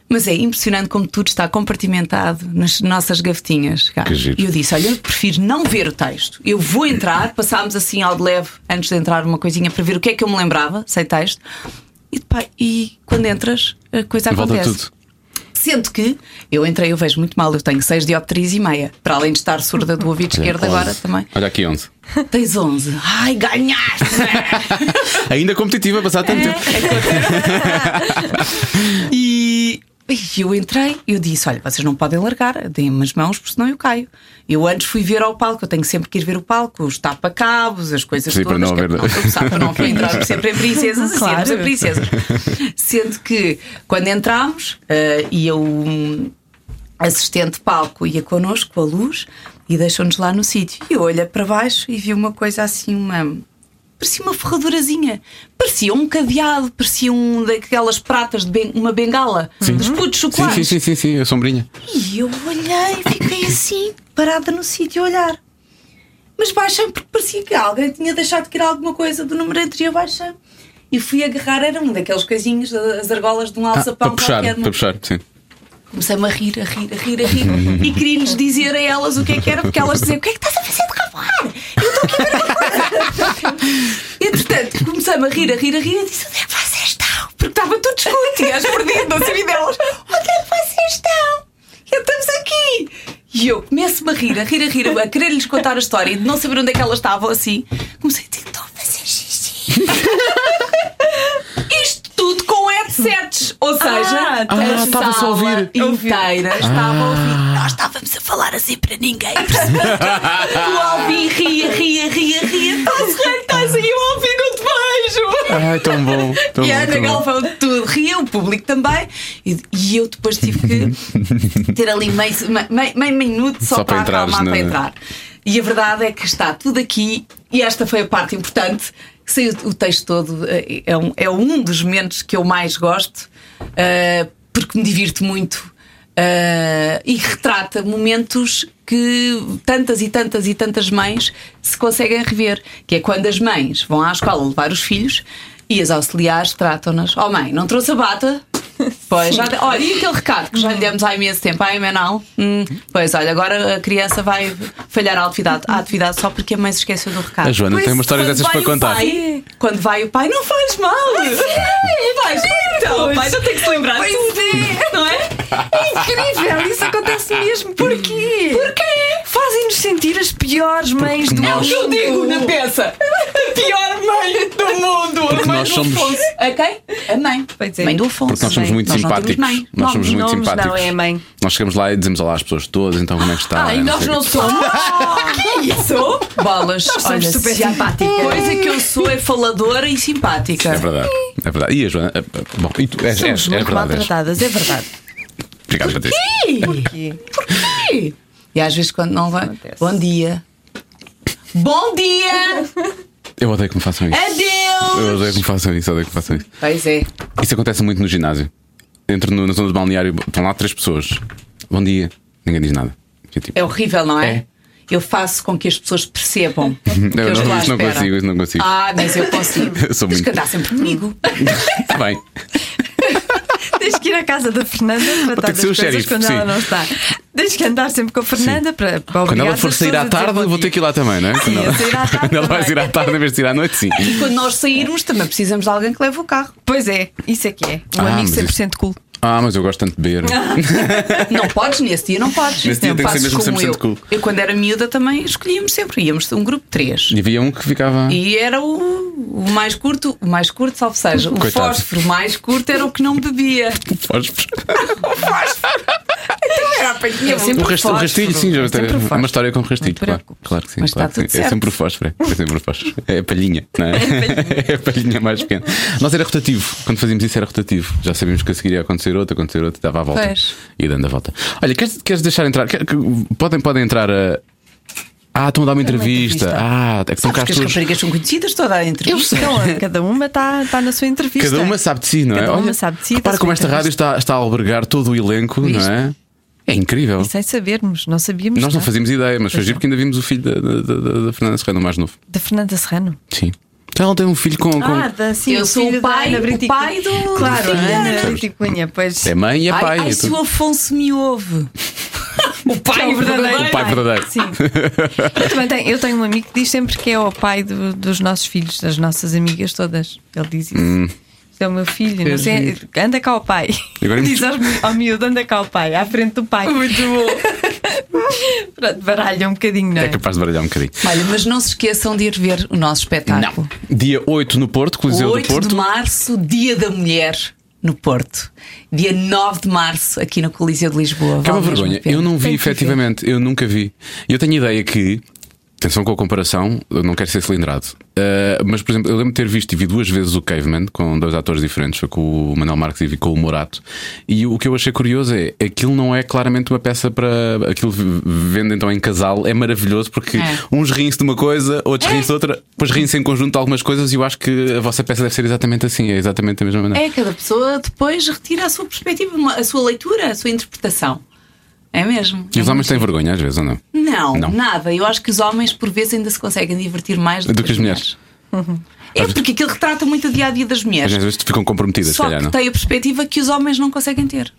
Mas é impressionante como tudo está compartimentado nas nossas gavetinhas. E eu disse: Olha, eu prefiro não ver o texto. Eu vou entrar, passámos assim ao de leve, antes de entrar, uma coisinha para ver o que é que eu me lembrava, sem texto. E, pá, e quando entras, a coisa volta acontece. tudo. Sendo que eu entrei, eu vejo muito mal, eu tenho 6 dioptrias e meia. Para além de estar surda do ouvido esquerdo, agora Onze. também. Olha aqui 11. Tens 11. Ai, ganhaste! <laughs> Ainda competitiva, passado tanto tempo. <laughs> E e eu entrei e eu disse: Olha, vocês não podem largar, deem-me as mãos, porque senão eu caio. Eu antes fui ver ao palco, eu tenho sempre que ir ver o palco, os tapa-cabos, as coisas Sim, para todas. não que é haver- para não para não <laughs> para entrar sempre em princesas, assim, Claro. sempre em princesas. Sendo que quando entramos, eh, ia um assistente de palco, ia connosco com a luz e deixou-nos lá no sítio. E eu olhei para baixo e vi uma coisa assim, uma. Parecia uma ferradurazinha, parecia um cadeado, parecia um daquelas pratas de ben- uma bengala dos putos Sim, chocolates. sim, sim, sim, sim, a sombrinha. E eu olhei, fiquei assim, parada no sítio a olhar. Mas baixei porque parecia que alguém tinha deixado de tirar alguma coisa do número anterior, baixei. E fui agarrar, era um daqueles coisinhos, as argolas de um Ah, alçapão para puxar, qualquer. para puxar, sim. Comecei-me a rir, a rir, a rir, a rir. e queria-lhes dizer a elas o que é que era, porque elas diziam: O que é que estás a fazer de cavar? Eu estou aqui a ver. Entretanto, comecei-me a rir, a rir, a rir. E disse: Onde é que vocês estão? Porque estava tudo escuro, tinhas perdido, não sabia delas. Onde é que vocês estão? E estamos aqui. E eu começo-me a rir, a rir, a rir, a querer-lhes contar a história e de não saber onde é que elas estavam assim. Comecei a dizer: Estou a fazer xixi. <laughs> seja, Ah, a ah, estava-se a sala ouvir. inteira estava a ouvir. Nós estávamos a falar assim para ninguém perceber. o Alvin ria, ria, ria, ria. Estás bem, estás aí, o Alvin, não te vejo. Ai, tão bom. Tão <laughs> E a Ana. Galvão tudo ria, o público também. E, e eu depois tive que <laughs> ter ali meio, meio, meio minuto só, Só para para, acalmar na- para entrar. E a verdade é que está tudo aqui, e esta foi a parte importante. Que Saiu o texto todo, eh, é um, é um dos momentos que eu mais gosto, eh, porque me divirto muito eh, e retrata momentos que tantas e tantas e tantas mães se conseguem rever. Que é quando as mães vão à escola levar os filhos e as auxiliares tratam-nas. Oh mãe, não trouxe a bata? <laughs> Pois, já, olha, e aquele recado que já lhe demos há imenso tempo, ai Menal? Hum, pois, olha, agora a criança vai falhar a atividade, a atividade só porque a mãe se esqueceu do recado. A Joana tem uma história dessas vai para contar. pai- quando vai o pai, não faz mal! Faz, então, o pai não tem que se lembrar de tudo, não é? Incrível, isso acontece mesmo. Porquê? Porquê? Fazem-nos sentir as piores mães do nós- mundo. Eu digo na peça, a pior mãe do mundo, a mãe nós do somos- Afonso. A quem? A mãe. É. Mãe do Afonso. Porque nós somos Mãe. muito Nós não temos simpáticos. mãe. Nós somos Nomes, muito nomes, simpáticos. não, é a mãe. Nós chegamos lá e dizemos olá às pessoas todas, então como é que está? Ai, nós sei não o quê. somos. <laughs> que isso? Bolas, somos olha, super simpáticas. Coisa que eu sou é faladora e simpática. É verdade, é verdade. E a Joana? eh, eh, Bom, e tu és, Somos és muito verdade. És. maltratadas, é verdade. Obrigado, Patrícia. Porquê? Ih, E às vezes quando não vai. Bom dia. Bom dia! Eu odeio que me façam isso. Eu Adeus! odeio que me façam isso, odeio que me façam isso. Pois é. Isso acontece muito no ginásio. Entro no- na zona de balneário, estão lá três pessoas. Bom dia. Ninguém diz nada. Eu, tipo, É horrível, não é? É. Eu faço com que as pessoas percebam <laughs> que eu, eu não, isso não consigo, isso não consigo. Ah, mas eu consigo. <laughs> Eu sou Tens muito- que andar sempre comigo. Está <laughs> bem. Tens que ir à casa da Fernanda para das o coisas xerife, quando sim. ela não está. Tens que andar sempre com a Fernanda para, para Quando ela for sair à tarde, vou ter que ir lá também, não é? Quando Sim, ela, a sair à <laughs> tarde quando ela vai sair à tarde, em vez de ir à noite, sim. E quando nós sairmos, também precisamos de alguém que leve o carro. Pois é, isso é que é. Um Ah, amigo mas 100% cool. Ah, mas eu gosto tanto de beber. <laughs> Não podes, nesse dia não podes. Nesse dia não tem que ser mesmo como 100% eu. cool. Eu, quando era miúda, também escolhíamos sempre. Íamos um grupo de três. E havia um que ficava. E era o, o mais curto, o mais curto, salvo seja, o Coitado. fósforo mais curto era o que não bebia. <laughs> Fósforo. Era apanhadinha O, sempre rast- o rastilho, sim, já Sempre o é uma fósforo. história com rastilho, claro. Claro que sim. Mas claro está que sim. tudo É sempre o fósforo. É sempre o fósforo. É a palhinha, não é? <laughs> É a palhinha mais pequena. Nós era rotativo. Quando fazíamos isso era rotativo. Já sabíamos que a seguir ia acontecer acontecer outra, e dava a volta. Pois. Ia dando a volta. Olha, queres, queres deixar entrar? Quer- que- podem, podem entrar a. Ah, estão a dar uma entrevista. entrevista. Ah, é que estão cá as raparigas são conhecidas toda a entrevista. Então, cada uma está está na sua entrevista. Cada uma sabe de si, não é? Cada uma Olha, sabe de si, sua como esta rádio está, está a albergar todo o elenco, não é? É incrível. E sem sabermos, não sabíamos. Nós não tá? fazíamos ideia, mas foi giro porque ainda vimos o filho da, da, da- da Fernanda Serrano, mais novo. Da Fernanda Serrano. Sim. Então ela tem um filho com. com- Ah, da, sim, Eu o sou o pai- da Ana o pai do- Claro, Ana pois. É mãe e é Ai, pai. ai, é se o Afonso me ouve. <laughs> o pai é o verdadeiro O pai verdadeiro. Sim. eu, também tenho, eu tenho um amigo que diz sempre que é o pai do- dos nossos filhos, das nossas amigas todas. Ele diz isso. Hum. É o meu filho, não É sei, anda cá o pai. Agora <laughs> Diz aos ao miúdo, anda cá o pai, à frente do pai. Muito bom. <laughs> Pronto, baralha um bocadinho, não é? É capaz de baralhar um bocadinho. Olha, mas não se esqueçam de ir ver o nosso espetáculo. Dia 8 no Porto, Coliseu 8 do Porto. de março, Dia da Mulher no Porto. Dia 9 de março, aqui no Coliseu de Lisboa. Que é uma vergonha. Eu não vi efetivamente, eu nunca vi. Eu tenho ideia que. Atenção com a comparação, eu não quero ser cilindrado. Uh, mas, por exemplo, eu lembro de ter visto e vi duas vezes o Caveman com dois atores diferentes, foi com o Manuel Marques e com o Morato. E o que eu achei curioso é aquilo não é claramente uma peça para. Aquilo vende então em casal, é maravilhoso porque É. uns riem-se de uma coisa, outros riem-se de outra, depois riem-se em conjunto de algumas coisas e eu acho que a vossa peça deve ser exatamente assim, é exatamente da mesma maneira. É, cada pessoa depois retira a sua perspectiva, a sua leitura, a sua interpretação. É mesmo. E os homens têm vergonha às vezes, ou não? Não, Não. nada. Eu acho que os homens, por vezes, ainda se conseguem divertir mais do, Do que as mulheres. É porque aquilo retrata muito o dia a dia das mulheres. às vezes ficam comprometidas, se Só calhar, que não? tem a perspectiva que os homens não conseguem ter.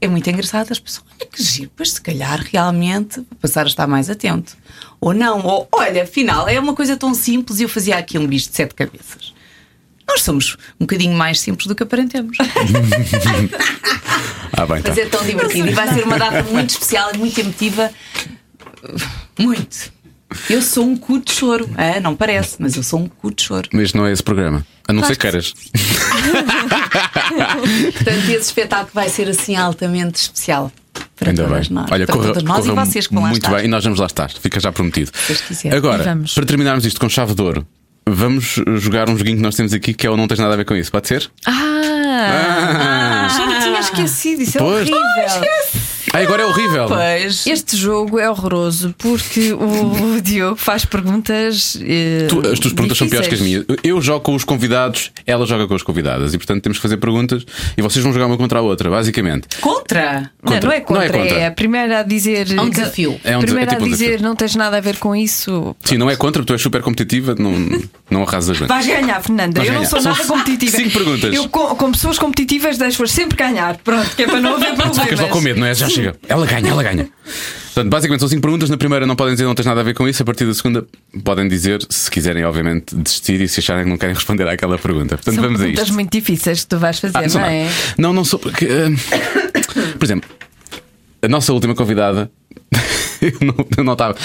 É muito engraçado as pessoas. Olha que giro, pois se calhar realmente vou passar a estar mais atento. Ou não, ou olha, afinal, é uma coisa tão simples e eu fazia aqui um bicho de sete cabeças. Nós somos um bocadinho mais simples do que aparentemos. <laughs> Ah, bem, tá. Mas é tão divertido e vai ser uma data muito especial e muito emotiva. Muito. Eu sou um cu de choro. Ah, não parece, mas eu sou um cu de choro. Mas não é esse programa. A não ser que queiras. Portanto, esse espetáculo vai ser assim altamente especial. Para Ainda todas bem. nós. Olha, para corra, todas nós corra e vocês que vão lá muito bem. E nós vamos lá estar. Fica já prometido. Agora, vamos. para terminarmos isto com chave de ouro, vamos jogar um joguinho que nós temos aqui que é o Não Tens Nada a Ver com Isso. Pode ser? Ah! Já me tinha esquecido, isso é Pois. horrível. Ah, agora é horrível. Pois. Este jogo é horroroso porque o, o <laughs> Diogo faz perguntas. eh, Tu- as tuas perguntas são piores que as difíceis. minhas. Eu jogo com os convidados, ela joga com as convidadas. E portanto temos que fazer perguntas e vocês vão jogar uma contra a outra, basicamente. Contra. Não, Contra. não é contra, Não é contra. é a primeira a dizer. É um desafio. É um des- primeira é tipo a dizer desafio. não tens nada a ver com isso. Sim, não é contra, tu és super competitiva, não, não arrasas bem. Vais ganhar, Fernanda. Vais eu não ganhar. sou São nada competitiva. cinco perguntas. Eu, com, com pessoas competitivas, deixo-as sempre ganhar. Pronto, que é para não haver problemas. ficas logo com medo, não é? Já chega. Ela ganha, ela ganha. Portanto, basicamente são cinco perguntas. Na primeira não podem dizer não tens nada a ver com isso. A partir da segunda podem dizer, se quiserem, obviamente, desistir e se acharem que não querem responder àquela pergunta. Portanto, São vamos a perguntas isto. muito difíceis que tu vais fazer, Ah, não nada. é? Não, não sou. Porque, ah, por exemplo, a nossa última convidada. <laughs> eu não- eu não estava.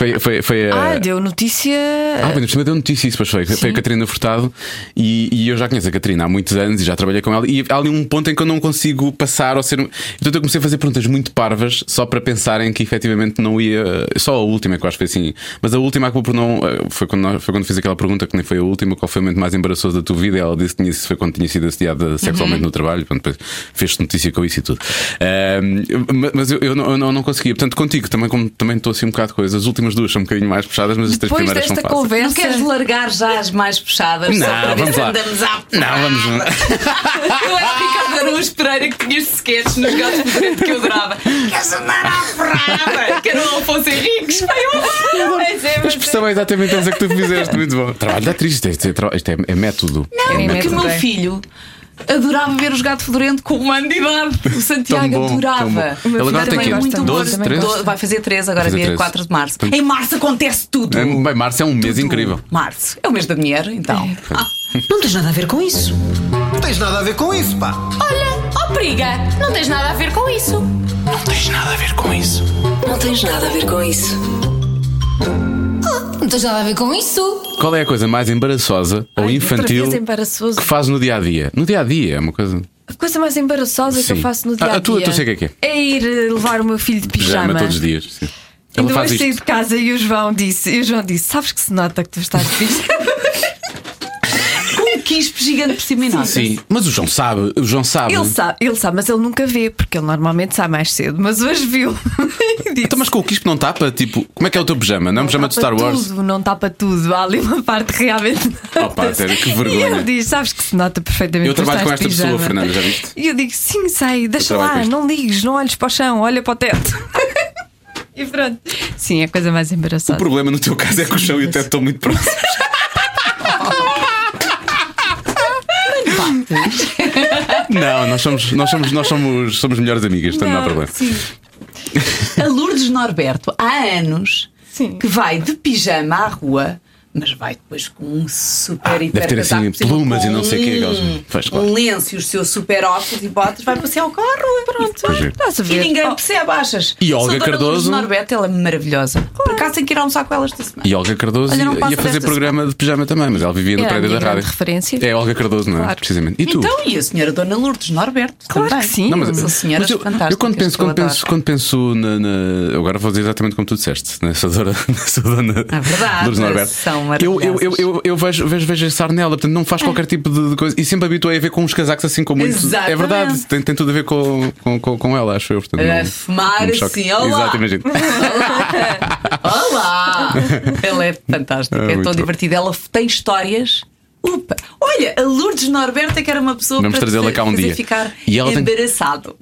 Foi, foi, foi a. Ah, deu notícia. Ah, bem, por cima deu notícia isso, pois foi. Foi a Catarina Furtado e, e eu já conheço a Catarina há muitos anos e já trabalhei com ela. E há ali um ponto em que eu não consigo passar ou ser. Portanto, eu comecei a fazer perguntas muito parvas só para pensarem que efetivamente não ia. Só a última que eu acho que foi assim. Mas a última acabou por não. Foi quando, foi quando fiz aquela pergunta que nem foi a última. Qual foi o momento mais embaraçoso da tua vida? E ela disse que tinha, foi quando tinha sido assediada sexualmente no trabalho. Portanto, depois fez notícia com isso e tudo. Mas eu, eu não, eu não, conseguia. Portanto, contigo também, como também estou assim um bocado de coisa. As últimas duas são um bocadinho mais puxadas, mas as três Depois primeiras são desta fáceis. conversa. Não queres largar já as mais puxadas só para Não, ver vamos se lá. andamos à Não, vamos. <laughs> Eu era Ricardo Araújo Pereira que tinha estes sketches nos gatos de frente que eu adorava. Queres andar à porrada? Que era o Afonso Henriques. Eu adoro. Mas é, A mas é. expressão é exatamente essa que tu fizeste, muito bom. Trabalho da atriz, isto é, isto é, isto é- é método. Não, é porque método. o meu filho adorava ver os gatos fedorento com um ano de idade. O Santiago bom, adorava. O Ele agora tem que muito muito, 12, também 13? gosta. Do- Vai fazer 13 agora, Fazer dia 13. 4 de março. Em março acontece tudo. É, Bem, março é um mês Tudo. incrível. Março. É o mês da mulher, então. Ah, Não tens nada a ver com isso. Não tens nada a ver com isso, pá. Olha, ó periga, não tens nada a ver com isso. Não tens nada a ver com isso. Não tens nada a ver com isso. Não tens nada a ver com isso. Qual é a coisa mais embaraçosa ou Ai, infantil outra vez embaraçoso. que fazes no dia a dia? No dia a dia é uma coisa. A coisa mais embaraçosa que Sim. eu faço no Ah, dia a a dia. tua, tu sei o que é que é. É ir eh, levar o meu filho de Pijama pijama. todos os dias. Sim. Ela Ainda faz hoje saí isto. de casa e o João disse, e o João disse: Sabes que se nota que tu estás de pijama? <laughs> Quispe gigante por cima e nota. Sim, mas o João sabe, o João sabe. Ele sabe, ele sabe, mas ele nunca vê, porque ele normalmente sai mais cedo. Mas hoje viu. <laughs> E disse, Então, mas com o quispo não tapa? Tipo, como é que é o teu pijama? Não é um pijama de Star Wars? Tudo, não tapa tudo. Há ali uma parte que realmente. Opa, sério, que E vergonha. ele diz: Sabes que se nota perfeitamente Eu trabalho com esta de pessoa, pijama." Fernanda, já viste? E eu digo: Sim, sai, deixa lá, não ligues, não olhes para o chão, olha para o teto. <laughs> e pronto. Sim, é a coisa mais O embaraçosa. problema no teu caso é que o chão e o teto estão muito próximos. <laughs> <laughs> Não, nós somos, nós somos, nós somos, somos melhores amigas, portanto não há problema. Sim. A Lourdes Norberto, há anos, Sim. que vai de pijama à rua, mas vai depois com um super hiper Ah, ter, assim, plumas e não sei o quê, Um, claro. um lenço e os seus super óculos e botas, vai passear o carro. Pronto. Pois é. E ninguém Oh, percebe, achas? E Olga Cardoso? Lourdes Norberto, ela é maravilhosa. Por acaso tenho que ir almoçar com ela esta semana. E Olga Cardoso ia, fazer programa de pijama também, mas ela vivia no É prédio da rádio. referência. É Olga Cardoso, não é? Claro. Precisamente. E tu? Então, e a senhora Dona Lourdes Norberto Claro também. que sim. Não, mas, São senhoras mas eu, fantásticas eu quando penso, eu quando penso, quando penso na, Agora vou dizer exatamente como tu disseste, nessa dona, <laughs> nessa dona É Lourdes Norberto. São eu, eu, eu, eu, eu vejo, vejo, vejo esse ar nela, portanto não faz qualquer tipo de, coisa. E sempre habituei a ver com uns casacos assim com muito. É verdade, tem, tem tudo a ver com, com, com, com ela, acho eu. Portanto, A não- fumar não assim, olá. Exato, imagino. Olá! Olá! Ela é fantástica, é muito tão divertida. Ela tem histórias. Upa! Olha, a Lourdes Norberto é que era uma pessoa Vamos para cá um dia. ficar E ela tem- embaraçado.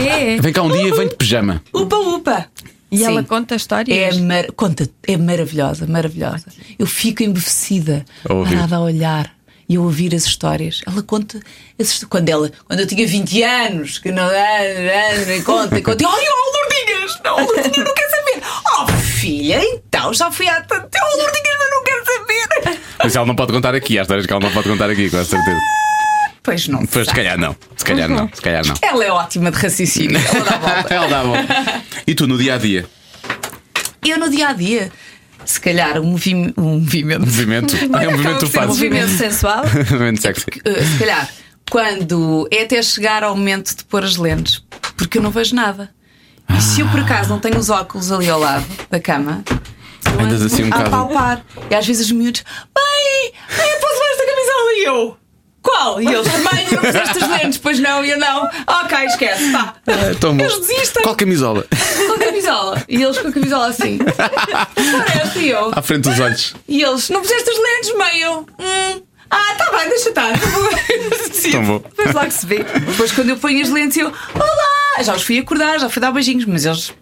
É. Vem cá um dia e vem de pijama. Upa, upa! E ela Sim. conta É, histórias. mar... Conta, é maravilhosa, maravilhosa. Eu fico embevecida, parada a olhar e a ouvir as histórias. Ela conta as quando ela, quando eu tinha 20 anos, que não e conta, e conta, ai, oh, Lourdinhas, não, Lourdinhas não quer saber. Oh, filha, então já fui há tanto tempo, oh, Lourdinhas, mas não quero saber. Mas ela não pode contar aqui, há histórias que ela não pode contar aqui, com certeza. Pois não. Pois se calhar não. Se calhar não. Se calhar não. Ela é ótima de raciocínio. Ela dá a volta. <laughs> Ela dá bom. E tu no dia a dia? eu no dia a dia, se calhar, um, movi um movimento. Movimento. <laughs> É um movimento tu Um movimento sensual. <laughs> Movimento sexy. Uh, se calhar, quando é até chegar ao momento de pôr as lentes, porque eu não vejo nada. E se eu por acaso não tenho os óculos ali ao lado da cama, Andas assim um a bocado- palpar. E às vezes os miúdos, mãe, mãe, eu posso ver esta camisola? E eu, qual? E eles, mãe, não puseste as lentes? Pois não, e eu não. Ok, esquece, pá. É tão. Eles desistem Qual camisola? a camisola. E eles com a camisola assim. Parece, e eu. À frente dos olhos. E eles, não puseste as lentes, mãe? Eu, hum. Ah, tá bem, deixa estar. <laughs> Sim. Tão bom. Depois logo se vê. Depois, quando eu ponho as lentes, eu, olá! Já os fui acordar, já fui dar beijinhos, mas eles.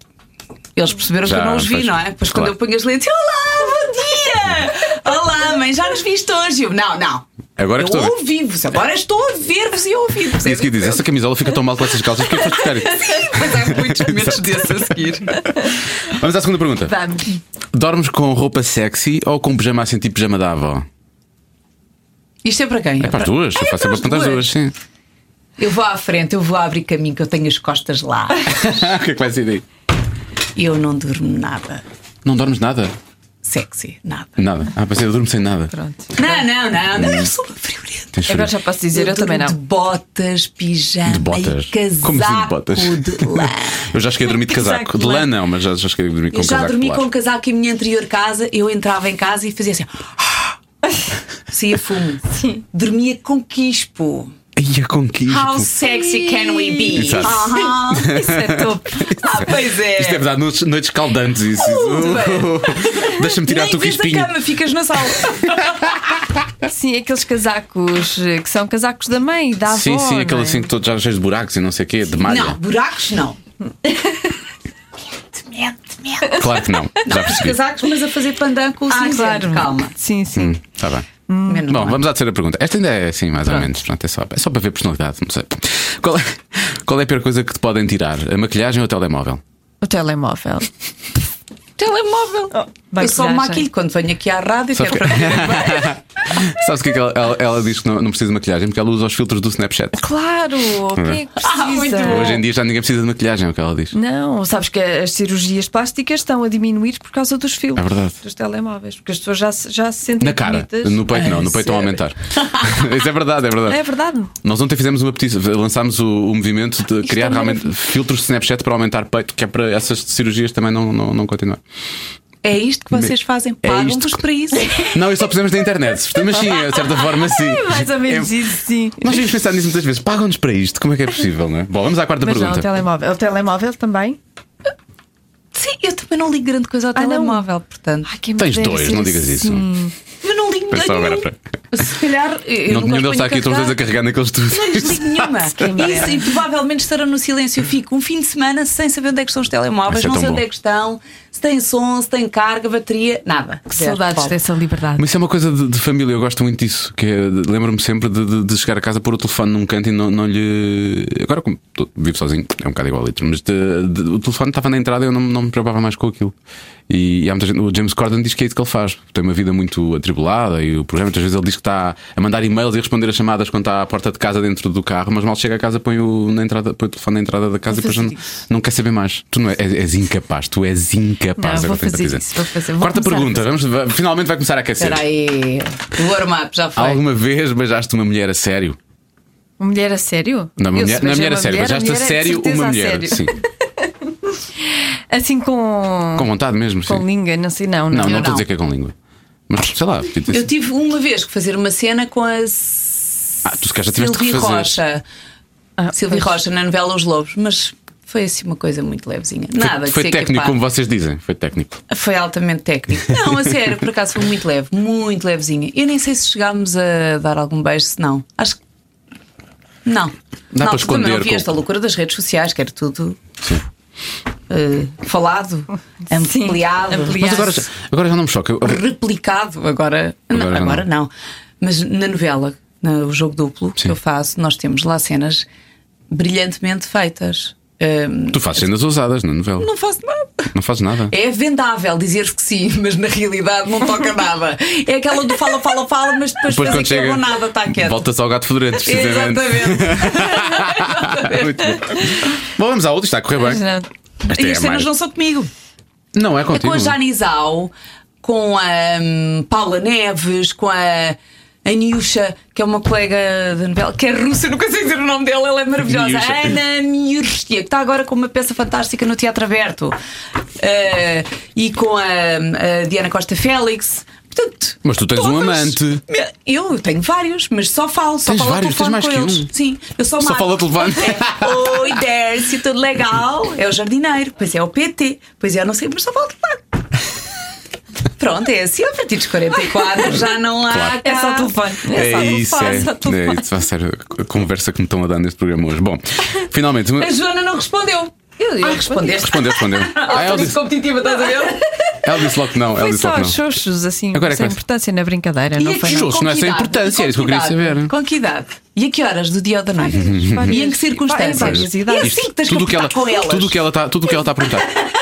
Eles perceberam Já, que eu não os vi, pois, não é? Depois, claro. quando eu ponho as lentes, olá! <laughs> Olá, mãe, já nos viste hoje? Eu, não, não. Agora eu estou a ver. ouvi-vos, agora estou a ver-vos e a ouvir-vos. É isso que eu diz. Essa camisola fica tão mal com essas calças. Porquê que foste <laughs> buscar? Mas há muitos <laughs> momentos desses a seguir. Vamos à segunda pergunta. Vamos. Dormes com roupa sexy ou com pijama assim tipo pijama da avó? Isto é para quem? É para as duas. Eu É faço para sempre as a pergunta às duas, sim. Eu vou à frente, eu vou abrir caminho, que eu tenho as costas lá. O que é que vai ser daí? Eu não durmo nada. Não dormes nada? Sexy, nada. Nada. Ah, pensei, eu durmo sem nada. Pronto. Não, não, não, não. Eu sou uma friorenta. Agora já posso dizer, eu, também durmo não. De botas, pijama De botas. e casaco Como assim de botas? de <laughs> lã. Eu já cheguei a dormir de <laughs> casaco. Casaco De lã não, mas já, já cheguei a dormir com Eu já casaco. dormi de com lã. um casaco em minha anterior casa. Eu entrava em casa e fazia assim. <gasps> Saía fumo. Sim. Dormia com quispo. Ai, a conquista. How sexy can we be? Exato. Aham. <laughs> Isso é top. Ah, pois é. Isto é verdade, noites, noites caldantes. Isso. bem. <laughs> Deixa-me tirar o Nem teu vês a cama, ficas na sala. <laughs> Sim, aqueles casacos eh, que são casacos da mãe da avó. Sim, sim, não aquele é? assim que todos já cheios de buracos e não sei o quê, de malha. Não, buracos não. Mente, mente. Claro que não. Já Os percebi. casacos, mas a fazer pandan com o Ah, cinzento. claro. Calma. Sim, sim. Está bem. Menos Bom, mal. vamos à terceira pergunta. Esta ainda é assim, mais ou menos. Pronto, é, só, é só para ver personalidade. Não sei. Qual é, qual é a pior coisa que te podem tirar? A maquilhagem ou o telemóvel? O telemóvel. <laughs> Telemóvel. Vai eu só maquilho quando venho aqui à rádio. Sabe Quero que- para <laughs> Sabes o que é que ela, ela- ela diz que não, não precisa de maquilhagem? Porque ela usa os filtros do Snapchat. Claro! Quem é que precisa? Ah. Hoje em dia já ninguém precisa de maquilhagem, é o que ela diz. Não, sabes que as cirurgias plásticas estão a diminuir por causa dos filtros É verdade. dos telemóveis, porque as pessoas já, se- já se sentem Na cara, bonitas. no peito não, no peito estão a aumentar. <laughs> Isso é verdade, é verdade. É verdade. Nós ontem fizemos uma petição, lançámos o, o movimento de criar é realmente filtros de Snapchat para aumentar peito, que é para essas cirurgias também não, não, não continuar. É isto que vocês fazem. É Pagam-vos que- para isso. <laughs> Não, isso só precisamos da internet. Mas sim, de certa forma, sim. É mais ou menos É- isso, sim. Nós temos pensado nisso muitas vezes. Pagam-nos para isto. Como é que é possível, não é? Bom, vamos à quarta Mas não, o pergunta. telemóvel. O telemóvel também? Sim, eu também não ligo grande coisa ao Ah, não? telemóvel, portanto. Ai, Tens dois, não digas isso. assim. Nenhum. agora para- Se calhar. <laughs> Eu não nenhum deles está aqui, dois a carregar. naqueles estudos. Não lhes ligo nenhuma. <laughs> Isso, dera. e provavelmente estarão no silêncio. Eu fico um fim de semana sem saber onde é que estão os telemóveis, é não sei bom. onde é que estão, se tem som, se tem carga, bateria, nada. Que saudades dessa liberdade. Mas isso é uma coisa de, de família, eu gosto muito disso. Que é, lembro-me sempre de, de- de chegar a casa, pôr o telefone num canto e não, não lhe. Agora, como tô- vivo sozinho, é um bocado igual a litro, mas de- de- o telefone estava na entrada e eu não, não me preocupava mais com aquilo. E, e há muita gente, o James Corden diz que é isso que ele faz. Tem uma vida muito atribulada e o programa, muitas vezes ele diz que está a mandar e-mails e responder as chamadas quando está à porta de casa dentro do carro, mas mal chega a casa, põe o, na entrada, põe o telefone na entrada da casa e depois não, não quer saber mais. Tu não é- és, és incapaz, tu és incapaz. Não, é vou fazer isso, vou fazer. Vou Quarta pergunta, vamos, va- finalmente vai começar a aquecer. Espera aí. O warm-up já foi. Alguma vez beijaste uma mulher a sério? Uma mulher a sério? Não, uma mulher, não é mulher a sério, beijaste a é sério uma mulher. Sim. <laughs> Assim com. Com vontade mesmo, sim. com língua, não sei, não. Não, não não. estou a dizer que é com língua. Mas sei lá. ter Eu tive uma vez que fazer uma cena com a Ah, tu se calhar já tiveste que Silvia fazer. Rocha. Ah, Silvia pois. Rocha na novela Os Lobos, mas foi assim uma coisa muito levezinha. Nada Foi, técnico, capaz. como vocês dizem. Foi técnico. Foi altamente técnico. Não, a sério, por acaso foi muito leve, muito levezinha. Eu nem sei se chegámos a dar algum beijo, se não. Acho que. Não. Dá não, para esconder Também havia com- esta loucura das redes sociais, que era tudo Sim. Eh, falado, <laughs> Sim, ampliado, ampliado. Mas agora, já- agora já não me choca. Eu- replicado. Agora, não, Agora agora, já não. não. Mas na novela, no jogo duplo Sim. que eu faço, nós temos lá cenas brilhantemente feitas. Eh, Tu fazes cenas ousadas na novela. não faço nada. Não fazes nada. É vendável dizer que sim, <laughs> mas na realidade não toca nada. É aquela do fala, fala, fala, mas depois, Depois quando chega. nada, está quieto. Volta-se ao gato fedorento, precisamente. Exatamente. <laughs> Muito bom. Bom, vamos à outra, está a correr bem. não. Esta e é as a cenas mais. não são comigo. Não é É com contigo. a Janizal, com a hum, Paula Neves, com a. A Niusha, que é uma colega da novela, que é russa, nunca sei dizer o nome dela, ela é maravilhosa. Niusha. Ana Miurstia, que está agora com uma peça fantástica no Teatro Aberto. Eh, e com a, a Diana Costa Félix. Portanto, Mas tu tens um amante. Eu tenho vários, mas só falo, só Tens falo vários? telefone Tens mais com que eles. um? Sim, eu só Só ao telefone. É, Oi, Dercy, tudo legal? É o jardineiro, pois é o PT, pois é, eu não sei, mas só falo telefone. Pronto, é assim, a partir dos 44 já não há. Claro. É só telefone. É, É só isso, telefone, é, só é telefone. isso, vai ser a conversa que me estão a dar neste programa hoje. Bom, finalmente, A Joana não respondeu. Eu, eu respondeste. respondeu, respondeu. Ah, <laughs> ela, disse, competitiva, estás a ver? <laughs> ela disse logo que não. Ela Foi só não. xoxos, assim, Agora é sem importância na brincadeira, E não foi. Xoxos, não é sem importância, é isso que eu queria saber. Com que idade? E a que horas do dia ou da noite? Várias- E em que circunstâncias? E idades. assim que tens tudo que ela, com elas. tudo o que ela está, tudo o que ela está a perguntar. <laughs>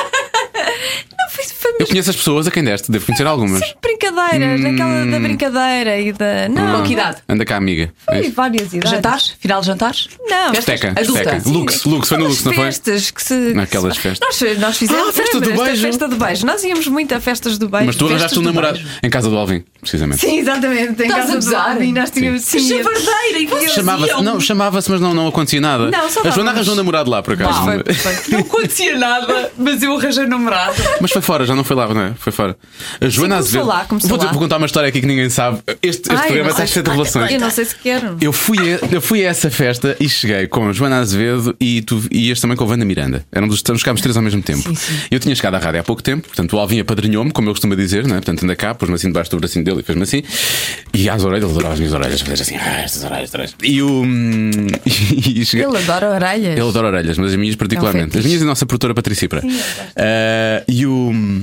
Foi, Eu conheço as pessoas a quem deste, devo conhecer algumas. sempre brincadeiras, Hum. aquela da brincadeira e da. Não, Com que idade? Anda cá, amiga. É Foi isso. várias idades. Jantares? Final de jantares? Não, Festas? Esteca, Adulta. esteca. Lux, Lux, foi no Lux, não foi? festas que se. Naquelas festas. Nós, nós fizemos Ah, festa do lembras da beijo. festa do beijo. Nós íamos muito a festas do beijo. Mas tu arranjaste Festas um do namorado beijo. em casa do Alvin, precisamente. Sim, exatamente. Em Estás a casa do gozar? Alvin nós tínhamos. Que Sim, chavardeira! E vocês Chamava-se, iam? não, chamava-se, mas não, não acontecia nada. Não, só a Joana arranjou um namorado lá, por acaso. Foi. Não acontecia nada, mas eu arranjei namorado. Mas foi fora, já não foi lá, não é? Foi fora. A Joana Azevedo. lá, vou, lá. vou contar uma história aqui que ninguém sabe. Este, este Ai, programa cheio de revelações. Eu não sei se quero. Eu fui, a, eu fui a essa festa e cheguei com a Joana Azevedo e tu ias também com a Wanda Miranda. Eram dos estamos ficámos três ao mesmo tempo. Sim, sim. Eu tinha chegado à rádio há pouco tempo, portanto o Alvin apadrinhou-me, como eu costumo dizer, não é? portanto anda cá, pôs-me assim debaixo do bracinho dele e fez-me assim. E às orelhas, ele adorava as minhas orelhas, fazer assim, ah, estas orelhas, orelhas. E o. <laughs> E cheguei, Ele adora orelhas. ele adora orelhas, mas as minhas particularmente. fetiche. as minhas e a nossa produtora Patrícia Pra. Ah, e o.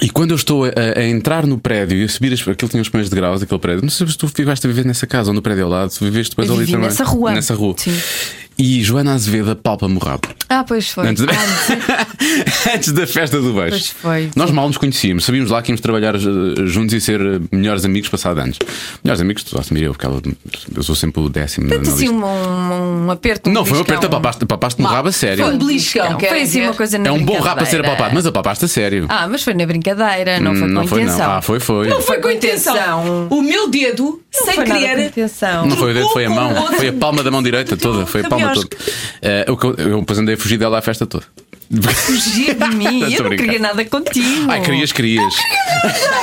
E quando eu estou a, a entrar no prédio e a subir, as, aquilo tinha os primeiros degraus, aquele prédio, não sei se tu ficaste a viver nessa casa ou no prédio ao lado, se viveste depois Eu ali vivi também. nessa rua. Nessa rua. Sim. E Joana Azevedo apalpa-me o rabo. Ah, pois foi. Antes, da... Ah, <laughs> Antes da festa do beijo. Pois foi. Nós mal nos conhecíamos, sabíamos lá que íamos trabalhar eh, juntos e ser eh, melhores amigos passado anos. Melhores amigos, tu assumir eu, porque ela, eu sou sempre o décimo Tanto assim um, um, um aperto. um Não, foi aperta, papaste, papaste-me o rabo a sério. Foi um beliscão, Foi assim uma coisa na É um bom rabo para ser apalpado, mas apapaste a sério. Ah, mas foi na brincadeira, não foi com não foi, intenção. não. Ah, foi, foi. Não foi com intenção. O meu dedo, sem foi nada com querer. intenção. Não foi o dedo, foi a mão. Foi a palma da mão direita toda. Foi a palma toda. Eh, eu, eu depois andei a fugir dela à festa toda. Fugir de mim. <laughs> Eu não queria nada contigo. Ai, querias, querias.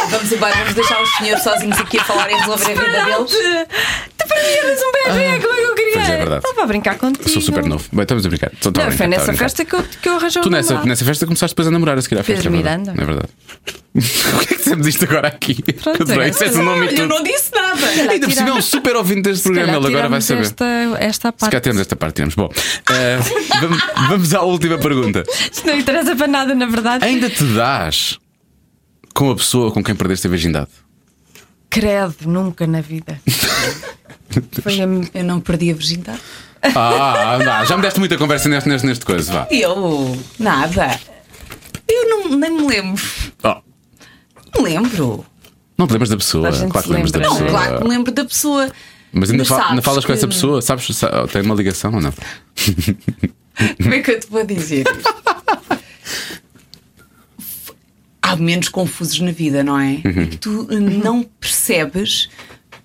Vamos embora, vamos deixar os senhores sozinhos aqui a falar e resolver a vida deles. Tu para mim eras um bebê, como é que? Pois é, verdade. Estava a brincar contigo. Sou super novo. Bem, estamos a brincar. Estou a Não, brincar, foi a nessa festa que eu, que eu arranjei Tu nessa, nessa festa começaste depois a namorar a seguir à festa. Pedro é verdade. Miranda. É verdade. <laughs> Porquê que dissemos isto agora aqui? Pronto, Adorei, é. disseste o nome e Eu tudo. não disse nada. Ainda por cima é um super ouvinte deste Se programa, ele agora vai saber. Esta, esta Se parte. cá temos esta parte, tiramos. Bom, eh, vamos, vamos à última pergunta. Isto não interessa para nada, na verdade. Ainda te dás com a pessoa com quem perdeste a virgindade? Credo, nunca na vida. <laughs> Foi a Eu não perdi a virgindade. Ah, não, já me deste muita conversa neste, neste, neste coisa, vá. Eu? Nada. Eu não, nem me lembro. Oh, Não me lembro. não te lembras da pessoa? Claro que lembras da pessoa. Não, claro que me lembro da pessoa. Mas ainda, Mas fa- ainda falas com essa que- pessoa? Sabes? sa- Tem uma ligação ou não? <laughs> Como é que eu te vou dizer? Há momentos confusos na vida, não é? Uhum. Que tu não percebes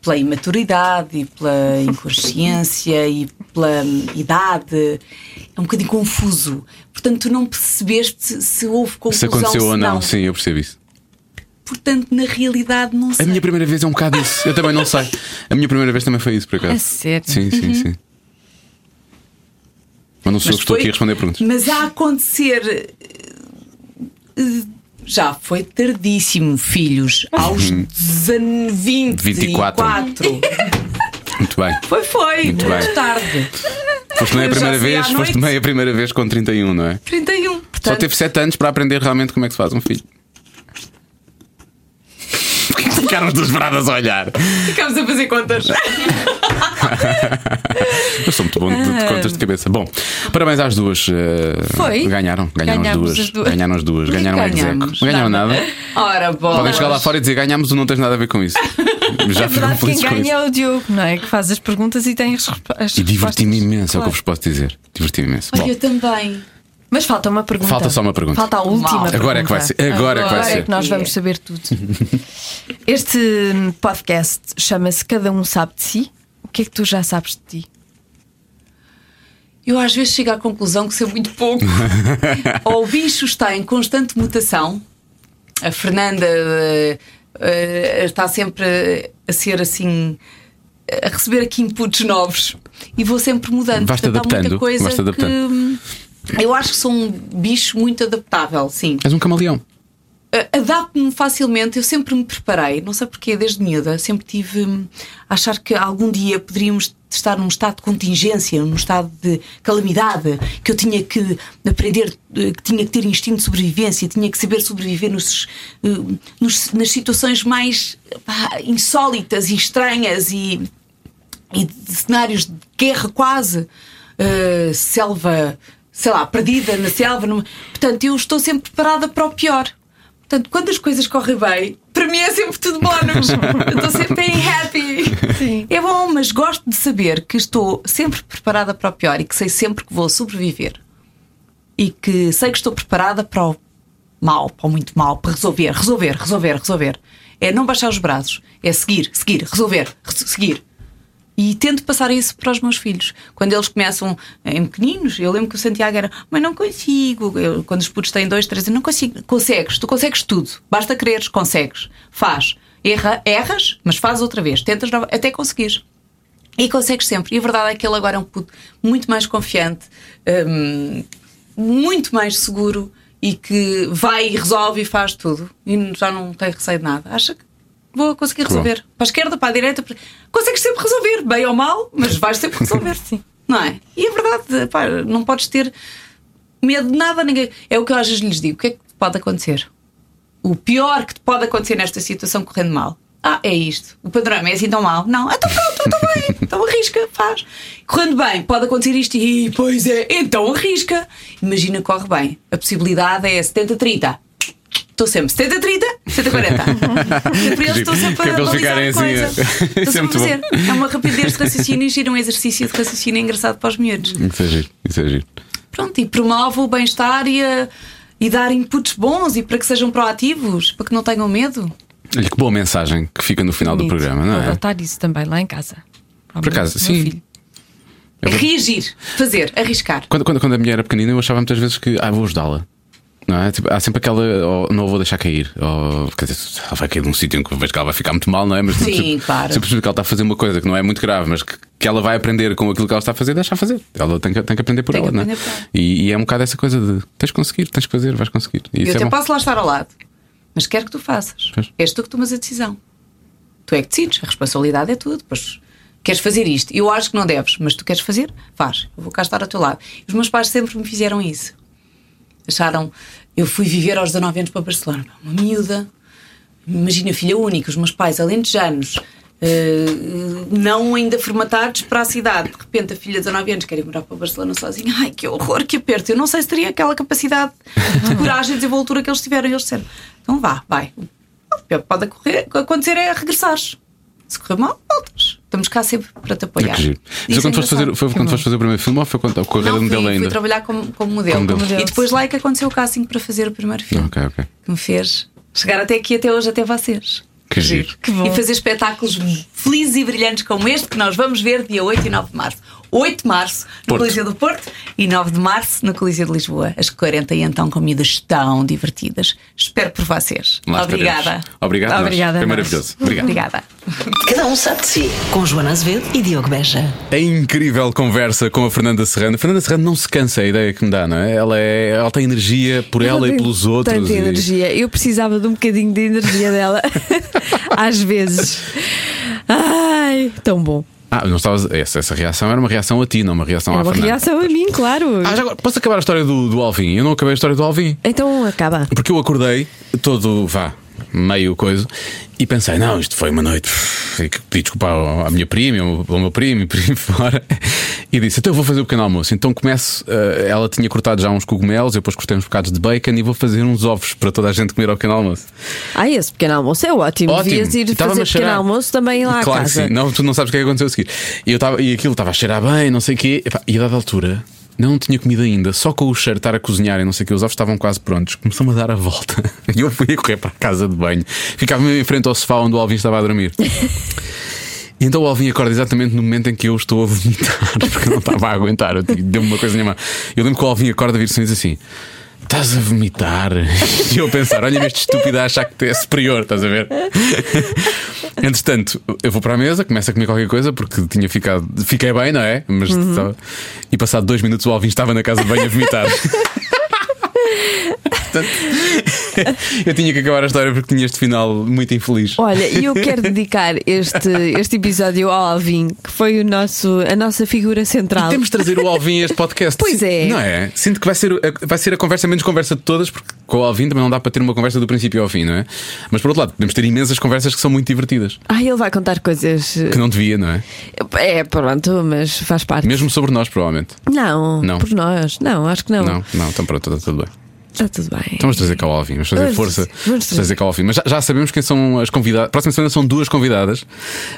pela imaturidade e pela inconsciência e pela idade. É um bocadinho confuso. Portanto, tu não percebeste se houve Se confusão aconteceu se ou não. Sim, eu percebo isso. Portanto, na realidade, não A sei. minha primeira vez é um bocado isso. Eu também não sei. A minha primeira vez também foi isso, por acaso. É sério? Sim, sim, sim. Mas não sou eu que estou aqui a responder perguntas. Mas a acontecer. eh, Já foi tardíssimo, filhos. Aos 20, 24. 24. Muito bem. Foi, foi. Muito Muito, bem. tarde. Foste também a primeira vez, foste também a primeira vez com 31, não é? 31. Só Portanto, teve 7 anos para aprender realmente como é que se faz um filho. Porquê que ficaram as duas veradas a olhar? ficamos a fazer contas. <laughs> Eu sou muito bom de, de contas de cabeça. Bom, parabéns às duas. eh, Foi? Ganharam, ganharam as Ganhámos duas. as duas. Ganharam as duas. Ganharam o execo. ganhamos? Não ganharam nada. Ora, bom. Podem chegar lá fora e dizer ganhámos ou não tens nada a ver com isso. <laughs> Já É verdade, quem ganha é o Diogo, não é? Que faz as perguntas e tem as, as E diverti-me imenso, é o que eu Claro. vos posso dizer. Diverti-me imenso. Bom, Olha, eu também. Mas falta uma pergunta. Falta só uma pergunta. Falta a última Mal. pergunta. Agora é que vai ser. Agora é que vai Agora é ser. que nós vamos saber tudo. <laughs> Este podcast chama-se Cada Um Sabe de Si. O que é que tu já sabes de ti? Eu às vezes chego à conclusão que sei muito pouco. <laughs> Ou o bicho está em constante mutação. A Fernanda eh, está sempre a ser assim. a receber aqui inputs novos. E vou sempre mudando. Vais-te Portanto, há muita adaptando, coisa adaptando. que. Eu acho que sou um bicho muito adaptável, sim. És um camaleão. Uh, Adapto-me facilmente, eu sempre me preparei, não sei porquê, desde miúda, sempre tive hum, a achar que algum dia poderíamos estar num estado de contingência, num estado de calamidade, que eu tinha que aprender, eh, que tinha que ter instinto de sobrevivência, tinha que saber sobreviver nos, eh, nos- nas situações mais pá, insólitas e estranhas e, e de cenários de guerra quase, eh, selva, sei lá, perdida na selva. numa- Portanto, eu estou sempre preparada para o pior. Portanto, quando as coisas correm bem, para mim é sempre tudo bónus. <laughs> Eu estou sempre bem happy. É bom, mas gosto de saber que estou sempre preparada para o pior e que sei sempre que vou sobreviver. E que sei que estou preparada para o mal, para o muito mal, para resolver, resolver, resolver, resolver. É não baixar os braços, é seguir, seguir, resolver, re- seguir. E tento passar isso para os meus filhos. Quando eles começam em pequeninos, eu lembro que o Santiago era, mas não consigo. Eu, quando os putos têm dois, três, eu não consigo. Consegues, tu consegues tudo. Basta quereres, consegues. Faz. Erra, erras, mas faz outra vez. Tentas nova- até conseguires. E consegues sempre. E a verdade é que ele agora é um puto muito mais confiante, hum, muito mais seguro e que vai e resolve e faz tudo. E já não tem receio de nada. Acha que vou conseguir resolver. Para a esquerda, para a direita, para- consegues sempre resolver, bem ou mal, mas vais sempre <laughs> resolver. Sim. Não é? E é verdade, pá, não podes ter medo de nada, ninguém. É o que eu às vezes lhes digo: o que é que te pode acontecer? O pior que te pode acontecer nesta situação correndo mal. Ah, é isto. O panorama é assim tão mal? Não. Então pronto, então bem. <laughs> Então arrisca, faz. Correndo bem, pode acontecer isto e pois é, então arrisca. Imagina que corre bem. A possibilidade é 70-30. Estou sempre 70-30, 70-40. Por eles estou sempre Que a para assim, coisa. é. Estou sempre a <laughs> bom. É uma rapidez de raciocínio e gira um exercício de raciocínio engraçado para os miúdos. Isso é giro. Isso é giro. Pronto, e promove o bem-estar e, a- e dar inputs bons e para que sejam proativos, para que não tenham medo. Olha que boa mensagem que fica no final do Bonito. programa, não Vou é? adotar isso também lá em casa. Por acaso, sim. filho. É. Reagir, fazer, arriscar. Quando, quando, quando a minha era pequenina, eu achava muitas vezes que ah, vou ajudá-la. Não é? Tipo, há sempre aquela, oh, não a vou deixar cair. Quer dizer, ela vai cair num sítio em que vejo que ela vai ficar muito mal, não é? Mas Sim, sempre, claro. Percebo que ela está a fazer uma coisa que não é muito grave, mas que, que ela vai aprender com aquilo que ela está a fazer, deixa fazer. Ela tem que, tem que aprender por Tem ela, não é? aprender por ela. E, e é um bocado essa coisa de tens que conseguir, tens que fazer, vais conseguir. E Eu até é bom. posso lá estar ao lado, mas quero que tu faças. Pois. És tu que tomas a decisão. Tu é que decides, a responsabilidade é tua. Depois queres fazer isto. Eu acho que não deves, mas tu queres fazer, faz. Eu vou cá estar ao teu lado. Os meus pais sempre me fizeram isso. Acharam. Eu fui viver aos 19 anos para Barcelona. Uma miúda, imagina, filha única, os meus pais alentejanos. eh, não ainda formatados para a cidade, de repente a filha de 19 anos quer ir morar para Barcelona sozinha. Ai que horror, que aperto! Eu não sei se teria aquela capacidade de <laughs> coragem e desenvoltura que eles tiveram. E eles disseram: então vá, vai. O pior que pode acontecer é regressares. Se correr mal, voltas. Estamos cá sempre para te É apoiar. que giro. É quando foste fazer, foi quando foste fazer o primeiro filme ou foi quando a carreira Não, de modelo fui, ainda? fui trabalhar como, como modelo. Como modelo. E depois lá é que aconteceu o casting para fazer o primeiro filme. Ok, ok. Que me fez chegar até aqui, até hoje, até vocês. Que giro. Que bom. E fazer espetáculos felizes e brilhantes como este que nós vamos ver dia 8 e 9 de março. 8 de março no Porto. Coliseu do Porto e 9 de março no Coliseu de Lisboa. As 40 e então comidas tão divertidas. Espero por vocês. Lá Obrigada. estaremos. Obrigado. Obrigada, Foi maravilhoso. Obrigado. Obrigada. Cada um sabe de si. Com Joana Azevedo e Diogo Beja. A incrível conversa com a Fernanda Serrano. A Fernanda Serrano não se cansa, é a ideia que me dá, não é? Ela, é, ela tem energia por ela, e tem pelos outros. Tanta e- energia. Eu precisava de um bocadinho de energia dela. <laughs> Às vezes. Ai, tão bom. Ah, não estavas. Essa, essa reação era uma reação a ti, não uma reação É à uma Fernanda. reação a mim, claro. Ah, já agora, posso acabar a história do, do Alvin? Eu não acabei a história do Alvin. Então acaba. Porque eu acordei todo, vá, meio coisa, e pensei, não, isto foi uma noite. e Pedi desculpa à minha prima, ao, meu primo e por aí <laughs> fora. E disse, então eu vou fazer o pequeno almoço. Então começo, eh, ela tinha cortado já uns cogumelos, eu depois cortei uns bocados de bacon e vou fazer uns ovos para toda a gente comer ao pequeno almoço. Ah, esse pequeno almoço é ótimo. Ótimo. Devias ir fazer a cheirar. pequeno almoço também lá claro à casa. que sim, não, tu não sabes o que é que aconteceu a seguir. E, eu tava, e aquilo estava a cheirar bem, não sei o quê, Epá, e a dada altura Não, tinha comido ainda, só com o cheiro estar a cozinhar e não sei o que, os ovos estavam quase prontos. Começou-me a dar a volta. <laughs> E eu fui a correr para a casa de banho. Ficava mesmo em frente ao sofá onde o Alvin estava a dormir. <laughs> E então o Alvin acorda exatamente no momento em que eu estou a vomitar, <laughs> porque não estava a aguentar. Deu-me uma coisa má. Eu lembro que o Alvin acorda vir-se e diz assim: Estás a vomitar? <laughs> E eu a pensar: Olha-me este estúpido a achar que é superior, estás a ver? <laughs> Entretanto, eu vou para a mesa, começo a comer qualquer coisa porque tinha ficado. Fiquei bem, não é? Mas estava- E passado dois minutos o Alvin estava na casa de banho a vomitar. <laughs> Portanto, <laughs> eu tinha que acabar a história porque tinha este final muito infeliz. Olha, e eu quero dedicar este, este episódio ao Alvin, que foi o nosso, a nossa figura central. E temos de trazer o Alvin a este podcast. Pois é. Não é? Sinto que vai ser, a- vai ser a conversa menos conversa de todas, porque com o Alvin também não dá para ter uma conversa do princípio ao fim, não é? Mas por outro lado, podemos ter imensas conversas que são muito divertidas. Ah, ele vai contar coisas. Que não devia, não é? É, pronto, mas faz parte. Mesmo sobre nós, provavelmente. Não, Não. por nós. Não, acho que não. Não, não, então pronto, está tudo bem. Está tudo bem. Então vamos trazer cá o Alvin, vamos fazer Vamos- força. vamos trazer. cá o Alvin. Mas já, já sabemos quem são as convidadas. Próxima semana são duas convidadas.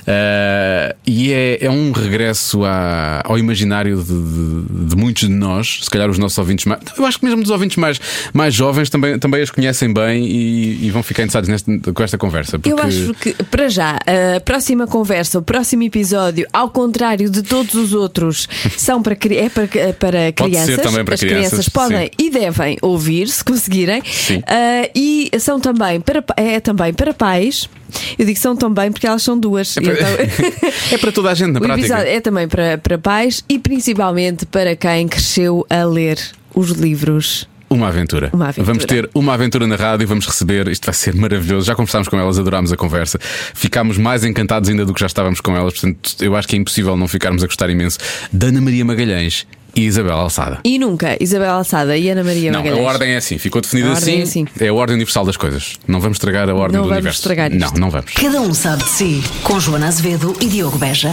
Ah, e é, é um regresso à- ao imaginário de, de- de muitos de nós, se calhar os nossos ouvintes mais. Eu acho que mesmo dos ouvintes mais, mais jovens também, também as conhecem bem e, e vão ficar interessados neste- com esta conversa. Porque Eu acho que, para já, a próxima conversa, o próximo episódio, ao contrário de todos os outros, <laughs> são para, é para, para Pode ser crianças. também para As crianças, podem sim. e devem ouvir, se conseguirem. Sim. Ah, e são também para, pa- é também para pais. Eu digo são também porque elas são duas. É para, Então- <laughs> é para toda a gente, na <laughs> o prática. é também para, para pais e principalmente para quem cresceu a ler os livros. Uma aventura. Uma aventura. Vamos ter uma aventura na rádio e vamos receber. Isto vai ser maravilhoso. Já conversámos com elas, adorámos a conversa. Ficámos mais encantados ainda do que já estávamos com elas. Portanto, eu acho que é impossível não ficarmos a gostar imenso da Ana Maria Magalhães e Isabel Alçada. E nunca Isabel Alçada e Ana Maria Não, Magalhães. a ordem é assim, ficou definida A ordem assim, é assim. É a ordem universal das coisas. Não vamos estragar a ordem Não do vamos universo. estragar Não, isto. não vamos. Cada um sabe de si. Com Joana Azevedo e Diogo Beja.